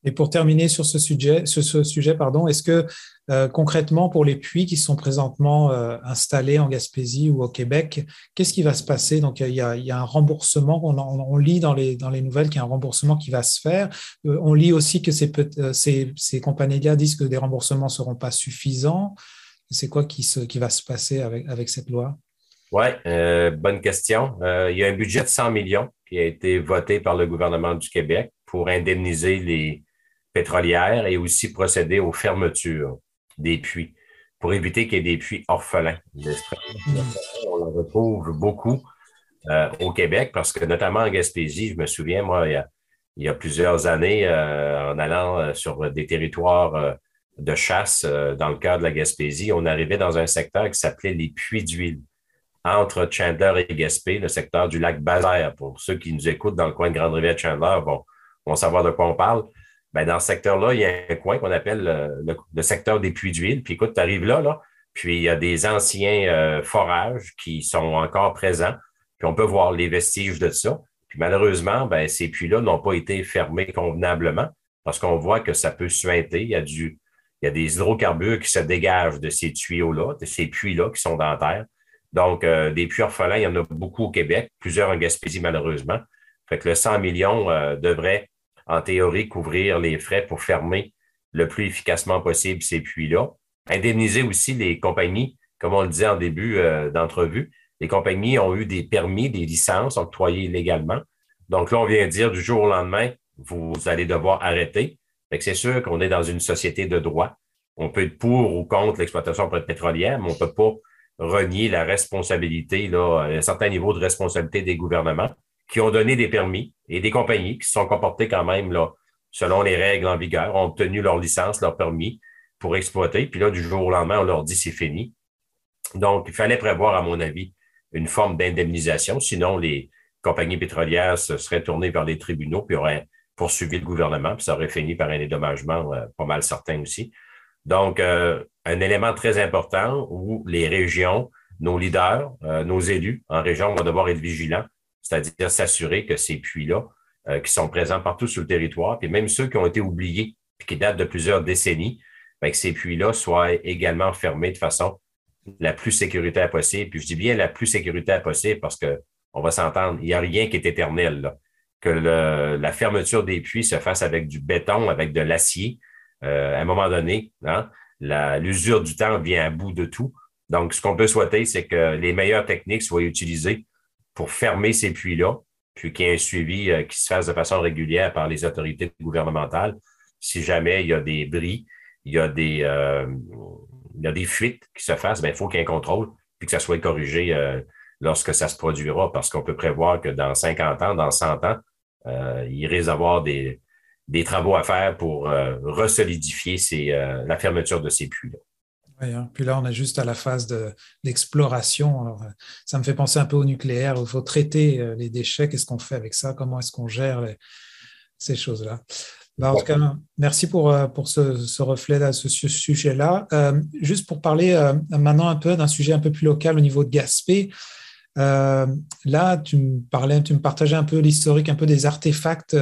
Et pour terminer sur ce sujet, ce sujet pardon, est-ce que euh, concrètement pour les puits qui sont présentement euh, installés en Gaspésie ou au Québec, qu'est-ce qui va se passer? Donc il y, a, un remboursement, on, lit dans les, dans les nouvelles qu'il y a un remboursement qui va se faire. Euh, on lit aussi que ces, ces, ces disent que des remboursements ne seront pas suffisants. C'est quoi qui, se, qui va se passer avec, avec cette loi? Oui, bonne question. il y a un budget de 100 millions qui a été voté par le gouvernement du Québec pour indemniser les, pétrolières et aussi procéder aux fermetures des puits pour éviter qu'il y ait des puits orphelins. On en retrouve beaucoup euh, au Québec parce que notamment en Gaspésie, je me souviens, moi, il y a, plusieurs années, euh, en allant euh, sur des territoires de chasse dans le cœur de la Gaspésie, on arrivait dans un secteur qui s'appelait les puits d'huile entre Chandler et Gaspé, le secteur du lac Bazaire. Pour ceux qui nous écoutent dans le coin de Grande-Rivière-Chandler, vont, vont savoir de quoi on parle. Ben, dans ce secteur-là, il y a un coin qu'on appelle euh, le, secteur des puits d'huile. Puis écoute, tu arrives là, là, puis il y a des anciens euh, forages qui sont encore présents. Puis on peut voir les vestiges de ça. Puis malheureusement, ben, ces puits-là n'ont pas été fermés convenablement parce qu'on voit que ça peut suinter. Il y a du, il y a des hydrocarbures qui se dégagent de ces tuyaux-là, de ces puits-là qui sont dans la terre. Donc, euh, des puits orphelins, il y en a beaucoup au Québec, plusieurs en Gaspésie, malheureusement. Fait que le 100 millions devrait en théorie, couvrir les frais pour fermer le plus efficacement possible ces puits-là. Indemniser aussi les compagnies, comme on le disait en début euh, d'entrevue, les compagnies ont eu des permis, des licences octroyées légalement. Donc là, on vient dire du jour au lendemain, vous allez devoir arrêter. c'est sûr qu'on est dans une société de droit. On peut être pour ou contre l'exploitation pétrolière, mais on ne peut pas renier la responsabilité, là, un certain niveau de responsabilité des gouvernements qui ont donné des permis et des compagnies qui se sont comportées quand même là, selon les règles en vigueur, ont obtenu leur licence, leur permis pour exploiter. Puis là, du jour au lendemain, on leur dit c'est fini. Donc, il fallait prévoir, à mon avis, une forme d'indemnisation. Sinon, les compagnies pétrolières se seraient tournées vers les tribunaux puis auraient poursuivi le gouvernement, puis ça aurait fini par un dédommagement euh, pas mal certain aussi. Donc, euh, un élément très important où les régions, nos leaders, euh, nos élus en région vont devoir être vigilants c'est-à-dire s'assurer que ces puits-là, euh, qui sont présents partout sur le territoire, puis même ceux qui ont été oubliés, puis qui datent de plusieurs décennies, ben, que ces puits-là soient également fermés de façon la plus sécuritaire possible. Puis je dis bien la plus sécuritaire possible parce que on va s'entendre, il n'y a rien qui est éternel. Là. Que la fermeture des puits se fasse avec du béton, avec de l'acier, euh, à un moment donné, hein, l'usure du temps vient à bout de tout. Donc, ce qu'on peut souhaiter, c'est que les meilleures techniques soient utilisées pour fermer ces puits-là, puis qu'il y ait un suivi euh, qui se fasse de façon régulière par les autorités gouvernementales. Si jamais il y a des bris, il y a des, euh, il y a des fuites qui se fassent, ben, il faut qu'il y ait un contrôle, puis que ça soit corrigé euh, lorsque ça se produira, parce qu'on peut prévoir que dans 50 ans, dans 100 ans, il risque d'avoir des, des travaux à faire pour resolidifier la fermeture de ces puits-là. Hein. Puis là, on est juste à la phase d'exploration. Euh, ça me fait penser un peu au nucléaire. Il faut traiter euh, les déchets. Qu'est-ce qu'on fait avec ça? Comment est-ce qu'on gère ces choses-là? Ben, en tout cas, merci pour, pour ce, reflet ce, sujet-là. juste pour parler maintenant un peu d'un sujet un peu plus local au niveau de Gaspé. là, tu me parlais, tu me partageais un peu l'historique, un peu des artefacts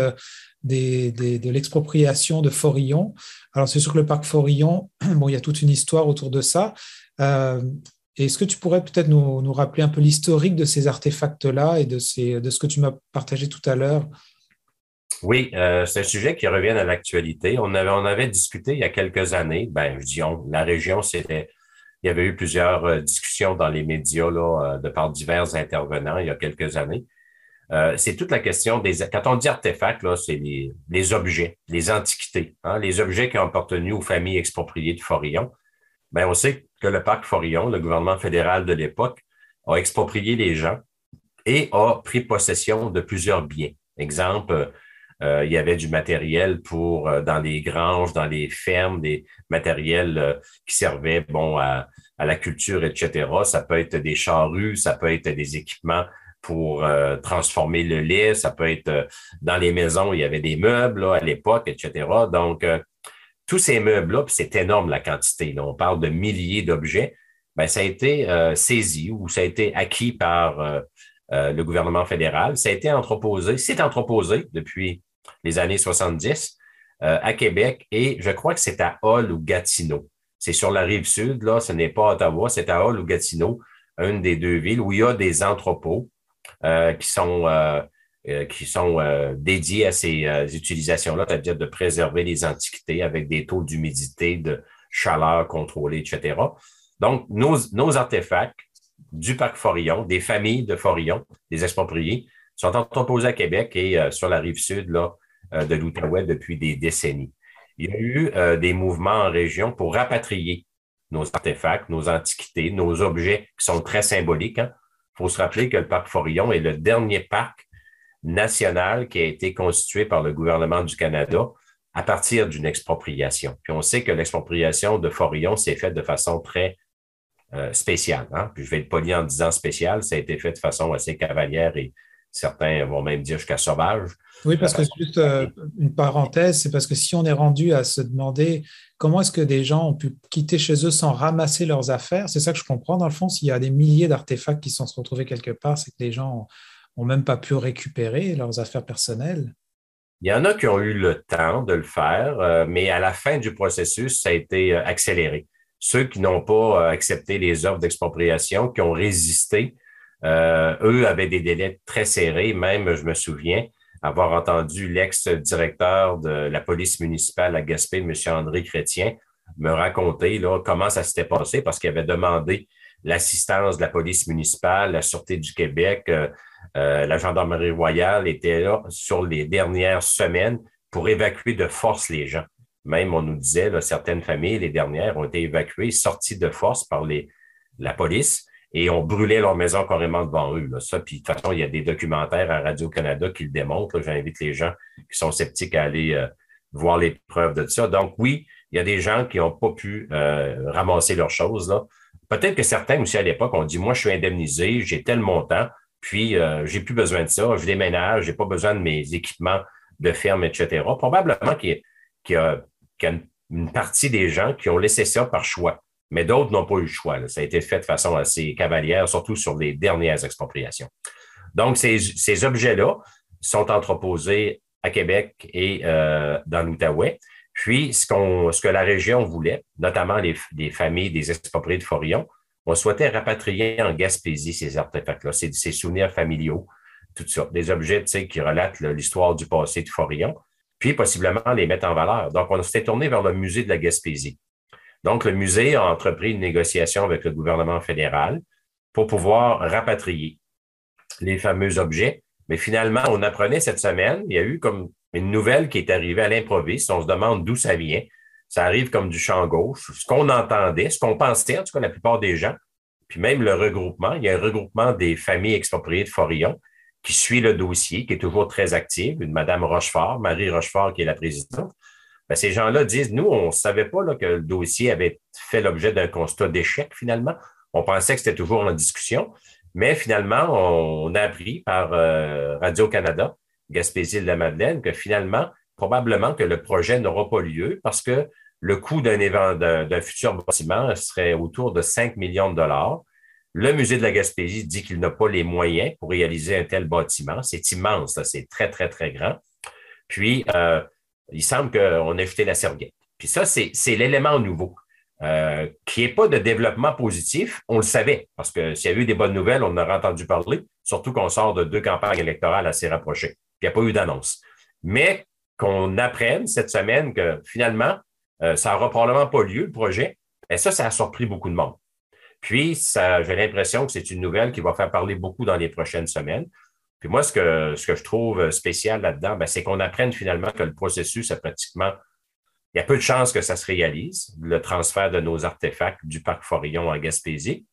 de l'expropriation de Forillon. Alors, c'est sûr que le parc Forillon, [CLEARS THROAT] bon, il y a toute une histoire autour de ça. Euh, est-ce que tu pourrais peut-être nous, rappeler un peu l'historique de ces artefacts-là et de, ce que tu m'as partagé tout à l'heure? Oui, euh, c'est un sujet qui revient à l'actualité. On avait, avait discuté il y a quelques années, ben, je la région, c'était, il y avait eu plusieurs euh, discussions dans les médias là, de par divers intervenants il y a quelques années. Euh, c'est toute la question des. Quand on dit artefacts, là, c'est les, objets, les antiquités, hein, les objets qui ont appartenu aux familles expropriées de Forillon. Ben, on sait que le parc Forillon, le gouvernement fédéral de l'époque, a exproprié les gens et a pris possession de plusieurs biens. Exemple, euh, il y avait du matériel pour euh, dans les granges, dans les fermes, des matériels qui servaient bon à, à, la culture, etc. Ça peut être des charrues, ça peut être des équipements pour euh, transformer le lait. Ça peut être euh, dans les maisons, il y avait des meubles à l'époque, etc. Donc, euh, tous ces meubles-là, c'est énorme la quantité. on parle de milliers d'objets. Ben, ça a été saisi ou ça a été acquis par le gouvernement fédéral. Ça a été entreposé, c'est entreposé depuis les années 70 à Québec et je crois que c'est à Hull ou Gatineau. C'est sur la rive sud, là, ce n'est pas Ottawa, c'est à Hull ou Gatineau, une des deux villes où il y a des entrepôts euh, qui sont, euh, euh, qui sont dédiés à ces utilisations-là, c'est-à-dire de préserver les antiquités avec des taux d'humidité, de chaleur contrôlés, etc. Donc, nos, nos artefacts du parc Forillon, des familles de Forillon, des expropriés, sont entreposés à Québec et sur la rive sud là, de l'Outaouais depuis des décennies. Il y a eu des mouvements en région pour rapatrier nos artefacts, nos antiquités, nos objets qui sont très symboliques. Hein. Il faut se rappeler que le parc Forillon est le dernier parc national qui a été constitué par le gouvernement du Canada à partir d'une expropriation. Puis on sait que l'expropriation de Forillon s'est faite de façon très euh, spéciale. Hein. Puis je vais être poli en disant spécial, ça a été fait de façon assez cavalière et certains vont même dire jusqu'à sauvage. Oui, parce que juste euh, une parenthèse, c'est parce que si on est rendu à se demander comment est-ce que des gens ont pu quitter chez eux sans ramasser leurs affaires, c'est ça que je comprends dans le fond. S'il y a des milliers d'artefacts qui sont retrouvés quelque part, c'est que les gens n'ont même pas pu récupérer leurs affaires personnelles. Il y en a qui ont eu le temps de le faire, euh, mais à la fin du processus, ça a été euh, accéléré. Ceux qui n'ont pas accepté les offres d'expropriation, qui ont résisté, eux avaient des délais très serrés. Même, je me souviens, avoir entendu l'ex-directeur de la police municipale à Gaspé, M. André Chrétien, me raconter là, comment ça s'était passé parce qu'il avait demandé l'assistance de la police municipale, la Sûreté du Québec, euh, euh, la Gendarmerie royale était là sur les dernières semaines pour évacuer de force les gens. Même, on nous disait, là, certaines familles, les dernières, ont été évacuées, sorties de force par la police et on brûlait leur maison carrément devant eux. Là. Ça, puis de toute façon, il y a des documentaires à Radio-Canada qui le démontrent. J'invite les gens qui sont sceptiques à aller euh, voir les preuves de ça. Donc oui, il y a des gens qui n'ont pas pu euh, ramasser leurs choses. Là. Peut-être que certains aussi à l'époque ont dit, moi, je suis indemnisé, j'ai tel montant, puis euh, j'ai plus besoin de ça, je déménage, j'ai pas besoin de mes équipements de ferme, etc. Probablement qu'il y, a, une partie des gens qui ont laissé ça par choix mais d'autres n'ont pas eu le choix. Ça a été fait de façon assez cavalière, surtout sur les dernières expropriations. Donc, ces, objets-là sont entreposés à Québec et euh, dans l'Outaouais. Puis, ce, que la région voulait, notamment les, familles des expropriés de Forillon, on souhaitait rapatrier en Gaspésie ces artefacts-là, ces, souvenirs familiaux, tout ça, des objets qui relatent l'histoire du passé de Forillon, puis possiblement les mettre en valeur. Donc, on s'était tourné vers le musée de la Gaspésie. Donc, le musée a entrepris une négociation avec le gouvernement fédéral pour pouvoir rapatrier les fameux objets. Mais finalement, on apprenait cette semaine, il y a eu comme une nouvelle qui est arrivée à l'improviste. On se demande d'où ça vient. Ça arrive comme du champ gauche. Ce qu'on entendait, ce qu'on pensait, en tout cas la plupart des gens, puis même le regroupement, il y a un regroupement des familles expropriées de Forillon qui suit le dossier, qui est toujours très active, une Madame Rochefort, Marie Rochefort, qui est la présidente. Ben, ces gens-là disent, nous, on ne savait pas que le dossier avait fait l'objet d'un constat d'échec finalement. On pensait que c'était toujours en discussion, mais finalement, on, a appris par euh, Radio-Canada, Gaspésie de la Madeleine, que finalement, probablement que le projet n'aura pas lieu parce que le coût d'un futur bâtiment serait autour de 5 millions de dollars. Le musée de la Gaspésie dit qu'il n'a pas les moyens pour réaliser un tel bâtiment. C'est immense, c'est très, très, très grand. Puis, euh, il semble qu'on ait jeté la serviette. Puis ça, c'est l'élément nouveau. Euh, qui n'est pas de développement positif, on le savait, parce que s'il y a eu des bonnes nouvelles, on en aurait entendu parler, surtout qu'on sort de deux campagnes électorales assez rapprochées. Il n'y a pas eu d'annonce. Mais qu'on apprenne cette semaine que finalement, euh, ça n'aura probablement pas lieu, le projet, et ça, ça a surpris beaucoup de monde. Puis, j'ai l'impression que c'est une nouvelle qui va faire parler beaucoup dans les prochaines semaines. Puis moi, ce que, ce que je trouve spécial là-dedans, ben, c'est qu'on apprenne finalement que le processus est pratiquement il y a peu de chances que ça se réalise, le transfert de nos artefacts du parc Forillon en Gaspésie,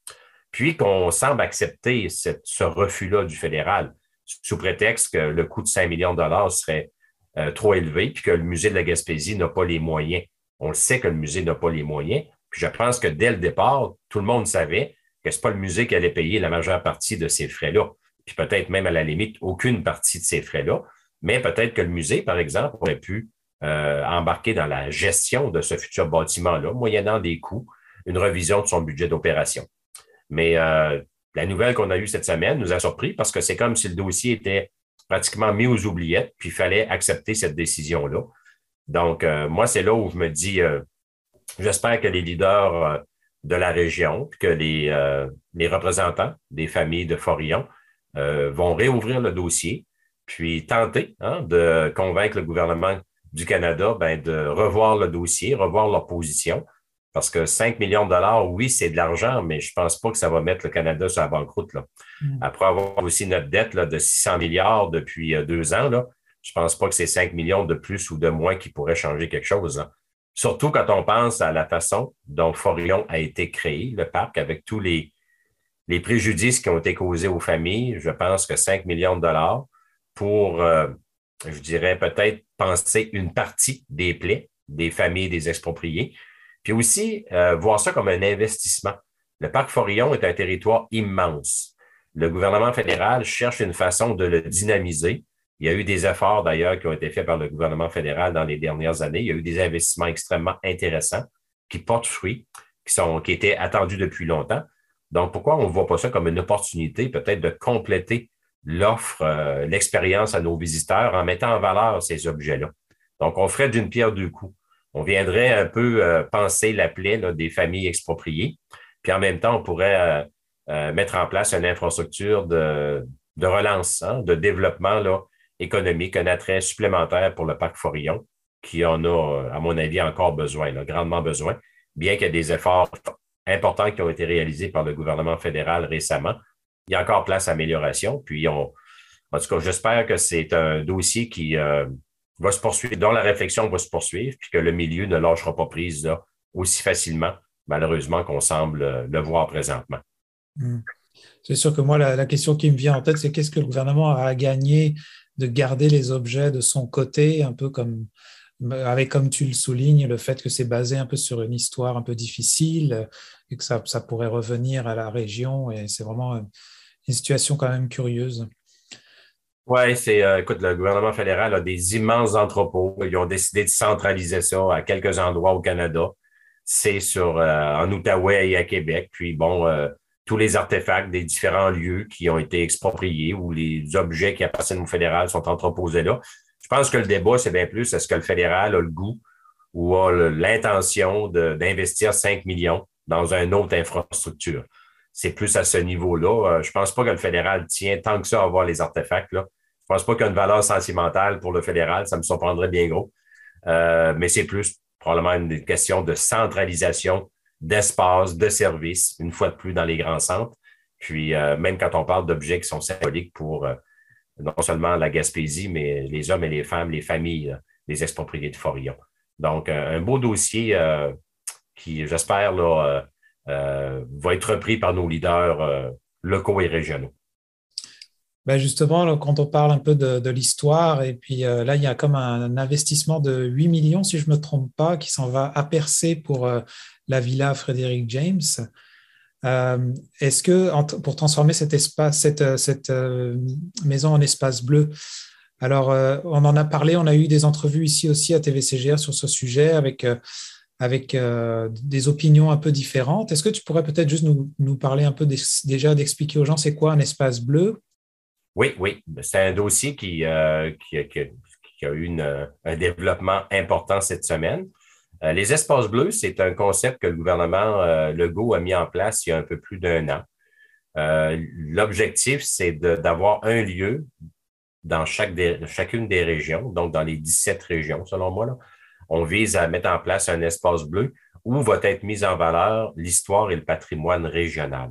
puis qu'on semble accepter ce refus-là du fédéral sous prétexte que le coût de 5 millions de dollars serait euh, trop élevé, puis que le musée de la Gaspésie n'a pas les moyens. On le sait que le musée n'a pas les moyens, puis je pense que dès le départ, tout le monde savait que ce n'est pas le musée qui allait payer la majeure partie de ces frais-là, puis peut-être même à la limite aucune partie de ces frais-là, mais peut-être que le musée, par exemple, aurait pu euh, embarquer dans la gestion de ce futur bâtiment-là, moyennant des coûts, une revision de son budget d'opération. Mais euh, la nouvelle qu'on a eue cette semaine nous a surpris parce que c'est comme si le dossier était pratiquement mis aux oubliettes, puis il fallait accepter cette décision-là. Donc, euh, moi, c'est là où je me dis, j'espère que les leaders de la région, que les, les représentants des familles de Forillon vont réouvrir le dossier, puis tenter hein, de convaincre le gouvernement du Canada ben, de revoir le dossier, revoir leur position. Parce que 5 millions de dollars, oui, c'est de l'argent, mais je ne pense pas que ça va mettre le Canada sur la banqueroute. Là. Mm. Après avoir aussi notre dette là, de 600 milliards depuis euh, deux ans, là, je ne pense pas que c'est 5 millions de plus ou de moins qui pourraient changer quelque chose. Surtout quand on pense à la façon dont Forion a été créé, le parc, avec tous les, les préjudices qui ont été causés aux familles. Je pense que 5 millions de dollars pour euh, je dirais peut-être penser une partie des plaies des familles des expropriés, puis aussi euh, voir ça comme un investissement. Le parc Forillon est un territoire immense. Le gouvernement fédéral cherche une façon de le dynamiser. Il y a eu des efforts d'ailleurs qui ont été faits par le gouvernement fédéral dans les dernières années. Il y a eu des investissements extrêmement intéressants qui portent fruit, qui, sont, qui étaient attendus depuis longtemps. Donc, pourquoi on ne voit pas ça comme une opportunité peut-être de compléter l'offre, euh, l'expérience à nos visiteurs en mettant en valeur ces objets-là? Donc, on ferait d'une pierre deux coups. On viendrait un peu euh, penser la plaie des familles expropriées, puis en même temps, on pourrait euh, mettre en place une infrastructure de, relance, hein, de développement là, économique, un attrait supplémentaire pour le parc Forillon, qui en a, à mon avis, encore besoin, grandement besoin, bien qu'il y ait des efforts importants qui ont été réalisés par le gouvernement fédéral récemment il y a encore place à amélioration. Puis, on, en tout cas, j'espère que c'est un dossier qui euh, va se poursuivre, dont la réflexion va se poursuivre, puis que le milieu ne lâchera pas prise là, aussi facilement, malheureusement, qu'on semble euh, le voir présentement. Hmm. C'est sûr que moi, la, question qui me vient en tête, c'est qu'est-ce que le gouvernement a gagné de garder les objets de son côté, un peu comme avec, comme tu le soulignes, le fait que c'est basé un peu sur une histoire un peu difficile et que ça, pourrait revenir à la région. Et c'est vraiment une situation quand même curieuse. Oui, c'est, euh, écoute, le gouvernement fédéral a des immenses entrepôts. Ils ont décidé de centraliser ça à quelques endroits au Canada. C'est sur euh, en Outaouais et à Québec. Puis bon, euh, tous les artefacts des différents lieux qui ont été expropriés ou les objets qui appartiennent au fédéral sont entreposés là. Je pense que le débat, c'est bien plus est-ce que le fédéral a le goût ou a l'intention d'investir 5 millions dans une autre infrastructure c'est plus à ce niveau-là. Euh, je ne pense pas que le fédéral tient tant que ça à avoir les artefacts. Là. Je ne pense pas qu'il y a une valeur sentimentale pour le fédéral. Ça me surprendrait bien gros. Euh, mais c'est plus probablement une question de centralisation d'espace, de services, une fois de plus dans les grands centres. Puis euh, même quand on parle d'objets qui sont symboliques pour non seulement la Gaspésie, mais les hommes et les femmes, les familles, les expropriés de Forillon. Donc, un beau dossier qui, j'espère, là, euh, va être repris par nos leaders euh, locaux et régionaux. Ben justement, quand on parle un peu de, l'histoire, et puis euh, là, il y a comme un, investissement de 8 millions, si je ne me trompe pas, qui s'en va à percer pour la villa Frédéric James. Est-ce que pour transformer cet espace, cette, cette maison en espace bleu, Alors, euh, on en a parlé, on a eu des entrevues ici aussi à TVCGR sur ce sujet avec, euh, avec euh, des opinions un peu différentes. Est-ce que tu pourrais peut-être juste nous, parler un peu déjà d'expliquer aux gens c'est quoi un espace bleu? Oui, oui. C'est un dossier qui, qui, a eu un développement important cette semaine. Les espaces bleus, c'est un concept que le gouvernement Legault a mis en place il y a un peu plus d'un an. L'objectif, c'est d'avoir un lieu dans chacune des régions, donc dans les 17 régions, selon moi. On vise à mettre en place un espace bleu où va être mise en valeur l'histoire et le patrimoine régional.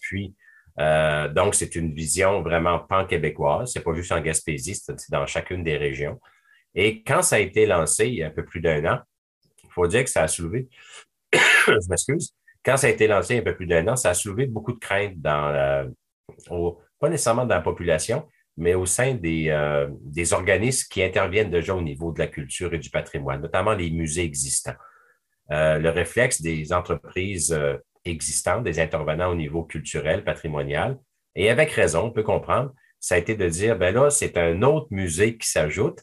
Puis, euh, donc, c'est une vision vraiment pan-québécoise. C'est pas juste en Gaspésie, c'est dans chacune des régions. Et quand ça a été lancé il y a un peu plus d'un an, faut dire que ça a soulevé, [COUGHS] je m'excuse, quand ça a été lancé il y a un peu plus d'un an, ça a soulevé beaucoup de craintes dans pas nécessairement dans la population, mais au sein des, euh, des, organismes qui interviennent déjà au niveau de la culture et du patrimoine, notamment les musées existants. Euh, le réflexe des entreprises euh, existantes, des intervenants au niveau culturel, patrimonial, et avec raison, on peut comprendre, ça a été de dire, ben là, c'est un autre musée qui s'ajoute,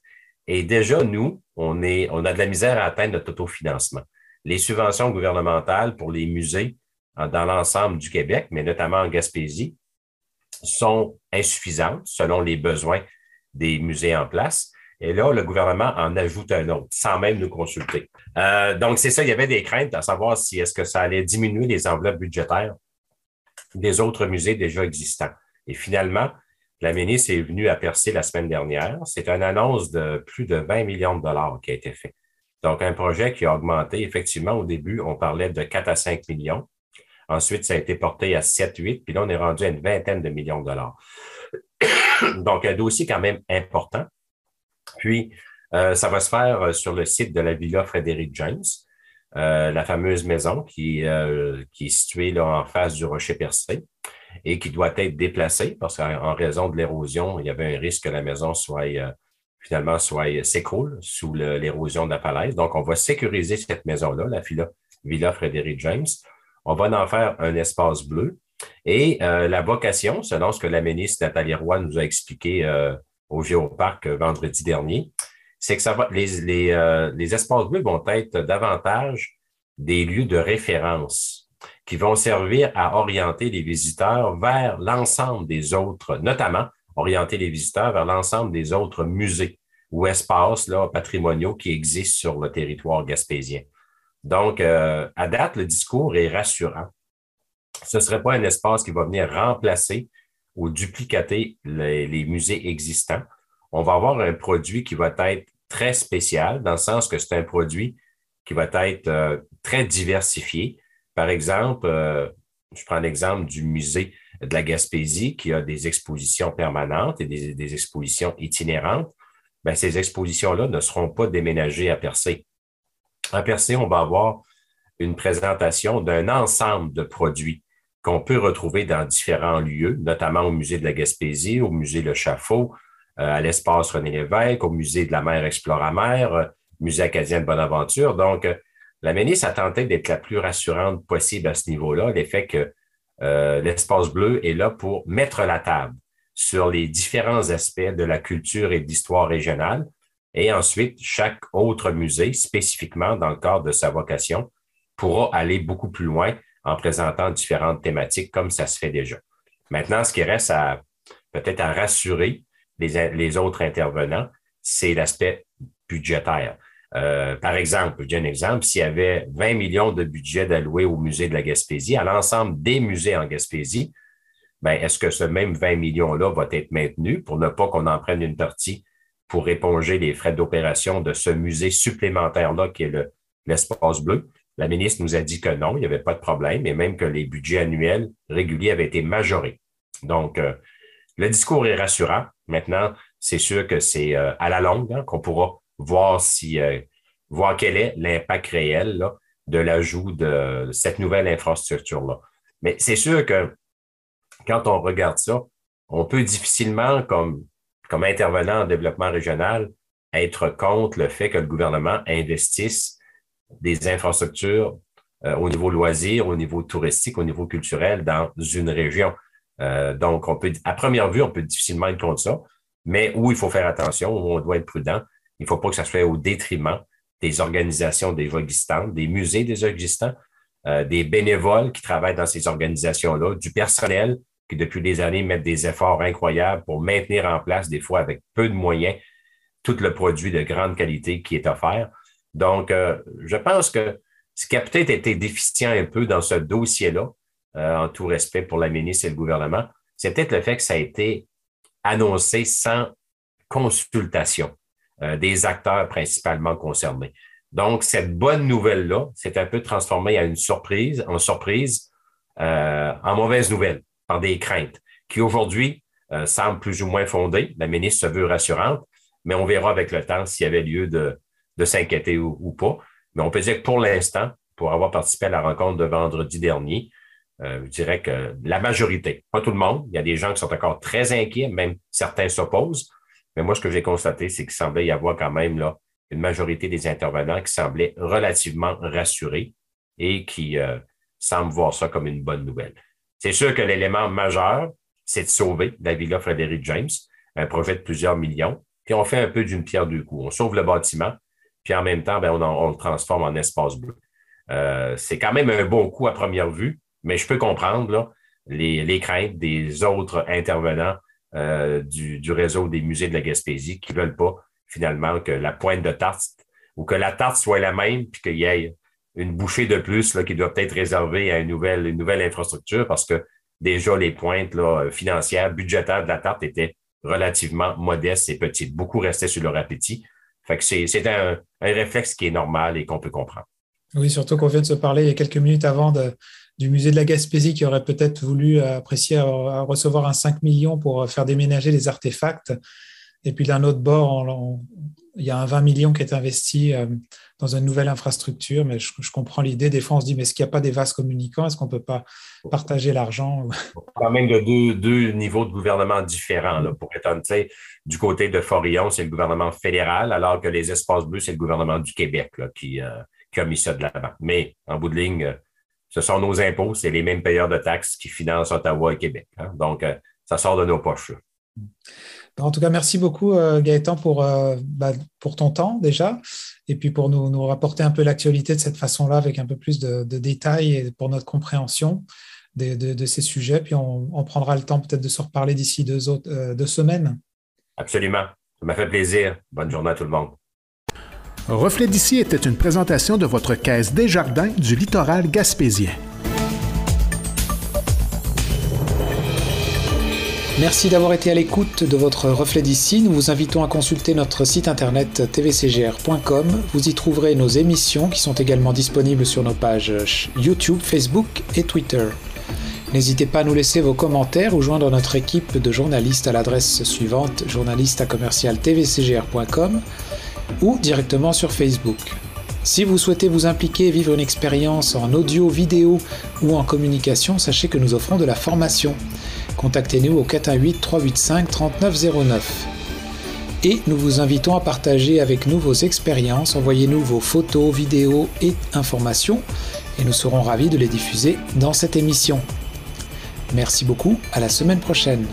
et déjà, nous, on, est, on a de la misère à atteindre notre autofinancement. Les subventions gouvernementales pour les musées dans l'ensemble du Québec, mais notamment en Gaspésie, sont insuffisantes selon les besoins des musées en place. Et là, le gouvernement en ajoute un autre, sans même nous consulter. Euh, donc, c'est ça, il y avait des craintes à savoir si est-ce que ça allait diminuer les enveloppes budgétaires des autres musées déjà existants. Et finalement, la ministre est venue à percer la semaine dernière. C'est une annonce de plus de 20 millions de dollars qui a été fait. Donc, un projet qui a augmenté. Effectivement, au début, on parlait de 4 à 5 millions. Ensuite, ça a été porté à 7-8, puis là, on est rendu à une vingtaine de millions de dollars. [COUGHS] Donc, un dossier quand même important. Puis, euh, ça va se faire euh, sur le site de la Villa Frédéric James, euh, la fameuse maison qui, qui est située là en face du Rocher Percé et qui doit être déplacée parce qu'en raison de l'érosion, il y avait un risque que la maison soit finalement soit s'écroule sous l'érosion de la falaise. Donc, on va sécuriser cette maison-là, la Villa, Villa Frédéric James on va en faire un espace bleu. Et euh, la vocation, selon ce que la ministre Nathalie Roy nous a expliqué euh, au Géoparc euh, vendredi dernier, c'est que ça va, les, les, espaces bleus vont être davantage des lieux de référence qui vont servir à orienter les visiteurs vers l'ensemble des autres, notamment orienter les visiteurs vers l'ensemble des autres musées ou espaces là, patrimoniaux qui existent sur le territoire gaspésien. Donc, euh, à date, le discours est rassurant. Ce ne serait pas un espace qui va venir remplacer ou duplicater les, musées existants. On va avoir un produit qui va être très spécial, dans le sens que c'est un produit qui va être euh, très diversifié. Par exemple, euh, je prends l'exemple du musée de la Gaspésie qui a des expositions permanentes et des, expositions itinérantes. Bien, ces expositions-là ne seront pas déménagées à Percé. En Percé, on va avoir une présentation d'un ensemble de produits qu'on peut retrouver dans différents lieux, notamment au musée de la Gaspésie, au musée Le Chafaud, euh, à l'espace René Lévesque, au musée de la mer Exploramer, euh, musée acadien de Bonaventure. Donc, la ministre a tenté d'être la plus rassurante possible à ce niveau-là, l'effet que l'espace bleu est là pour mettre la table sur les différents aspects de la culture et de l'histoire régionale, et ensuite, chaque autre musée, spécifiquement dans le cadre de sa vocation, pourra aller beaucoup plus loin en présentant différentes thématiques comme ça se fait déjà. Maintenant, ce qui reste à peut-être à rassurer les autres intervenants, c'est l'aspect budgétaire. Euh, par exemple, je dis un exemple, s'il y avait 20 millions de budget d'allouer au musée de la Gaspésie, à l'ensemble des musées en Gaspésie, ben, est-ce que ce même 20 millions-là va être maintenu pour ne pas qu'on en prenne une partie pour éponger les frais d'opération de ce musée supplémentaire-là qui est l'espace bleu? La ministre nous a dit que non, il n'y avait pas de problème et même que les budgets annuels réguliers avaient été majorés. Donc, euh, le discours est rassurant. Maintenant, c'est sûr que c'est euh, à la longue hein, qu'on pourra voir si euh, voir quel est l'impact réel de l'ajout de cette nouvelle infrastructure-là. Mais c'est sûr que quand on regarde ça, on peut difficilement, comme comme intervenant en développement régional, être contre le fait que le gouvernement investisse des infrastructures euh, au niveau loisir, au niveau touristique, au niveau culturel dans une région. Euh, donc, on peut, à première vue, on peut difficilement être contre ça, mais où il faut faire attention, où on doit être prudent. Il ne faut pas que ça soit au détriment des organisations déjà existantes, des musées déjà existants, euh, des bénévoles qui travaillent dans ces organisations-là, du personnel qui depuis des années mettent des efforts incroyables pour maintenir en place, des fois avec peu de moyens, tout le produit de grande qualité qui est offert. Donc, euh, je pense que ce qui a peut-être été déficient un peu dans ce dossier-là, euh, en tout respect pour la ministre et le gouvernement, c'est peut-être le fait que ça a été annoncé sans consultation euh, des acteurs principalement concernés. Donc, cette bonne nouvelle-là s'est un peu transformée en une surprise, en surprise, en mauvaise nouvelle, par des craintes, qui aujourd'hui semblent plus ou moins fondées. La ministre se veut rassurante, mais on verra avec le temps s'il y avait lieu de, s'inquiéter ou, pas. Mais on peut dire que pour l'instant, pour avoir participé à la rencontre de vendredi dernier, euh, je dirais que la majorité, pas tout le monde, il y a des gens qui sont encore très inquiets, même certains s'opposent. Mais moi, ce que j'ai constaté, c'est qu'il semblait y avoir quand même là, une majorité des intervenants qui semblaient relativement rassurés et qui euh, semblent voir ça comme une bonne nouvelle. C'est sûr que l'élément majeur, c'est de sauver la Villa Frédéric James, un projet de plusieurs millions, puis on fait un peu d'une pierre deux coups. On sauve le bâtiment, puis en même temps, ben, on, le transforme en espace bleu. Euh, c'est quand même un bon coup à première vue, mais je peux comprendre les, craintes des autres intervenants euh, du, réseau des musées de la Gaspésie qui ne veulent pas finalement que la pointe de tarte ou que la tarte soit la même, puis qu'il y ait une bouchée de plus là, qui doit être réservée à une nouvelle, une nouvelle infrastructure parce que déjà les pointes financières, budgétaires de la tarte étaient relativement modestes et petites. Beaucoup restaient sur leur appétit. Fait que c'est un, réflexe qui est normal et qu'on peut comprendre. Oui, surtout qu'on vient de se parler il y a quelques minutes avant du musée de la Gaspésie qui aurait peut-être voulu apprécier à, recevoir un 5 millions pour faire déménager les artefacts. Et puis d'un autre bord, il y a un 20 millions qui est investi euh, dans une nouvelle infrastructure, mais je, comprends l'idée. Des fois, on se dit, mais est-ce qu'il n'y a pas des vases communicants? Est-ce qu'on ne peut pas partager l'argent? Quand [LAUGHS] même de deux, deux, niveaux de gouvernement différents. Là, pour être du côté de Forillon, c'est le gouvernement fédéral, alors que les espaces bleus, c'est le gouvernement du Québec là, qui, euh, qui, a mis ça de l'avant. Mais en bout de ligne, euh, ce sont nos impôts, c'est les mêmes payeurs de taxes qui financent Ottawa et Québec. Hein. Donc, euh, ça sort de nos poches. En tout cas, merci beaucoup Gaëtan pour, bah, pour ton temps déjà et puis pour nous, nous rapporter un peu l'actualité de cette façon-là avec un peu plus de, détails et pour notre compréhension de, ces sujets. Puis on, prendra le temps peut-être de se reparler d'ici deux, autres, euh, deux semaines. Absolument. Ça m'a fait plaisir. Bonne journée à tout le monde. Reflet d'ici était une présentation de votre caisse des jardins du littoral gaspésien. Merci d'avoir été à l'écoute de votre reflet d'ici. Nous vous invitons à consulter notre site internet tvcgr.com. Vous y trouverez nos émissions qui sont également disponibles sur nos pages YouTube, Facebook et Twitter. N'hésitez pas à nous laisser vos commentaires ou joindre notre équipe de journalistes à l'adresse suivante journaliste à commercial tvcgr.com ou directement sur Facebook. Si vous souhaitez vous impliquer et vivre une expérience en audio, vidéo ou en communication, sachez que nous offrons de la formation contactez-nous au 418 385 3909. Et nous vous invitons à partager avec nous vos expériences, envoyez-nous vos photos, vidéos et informations, et nous serons ravis de les diffuser dans cette émission. Merci beaucoup, à la semaine prochaine.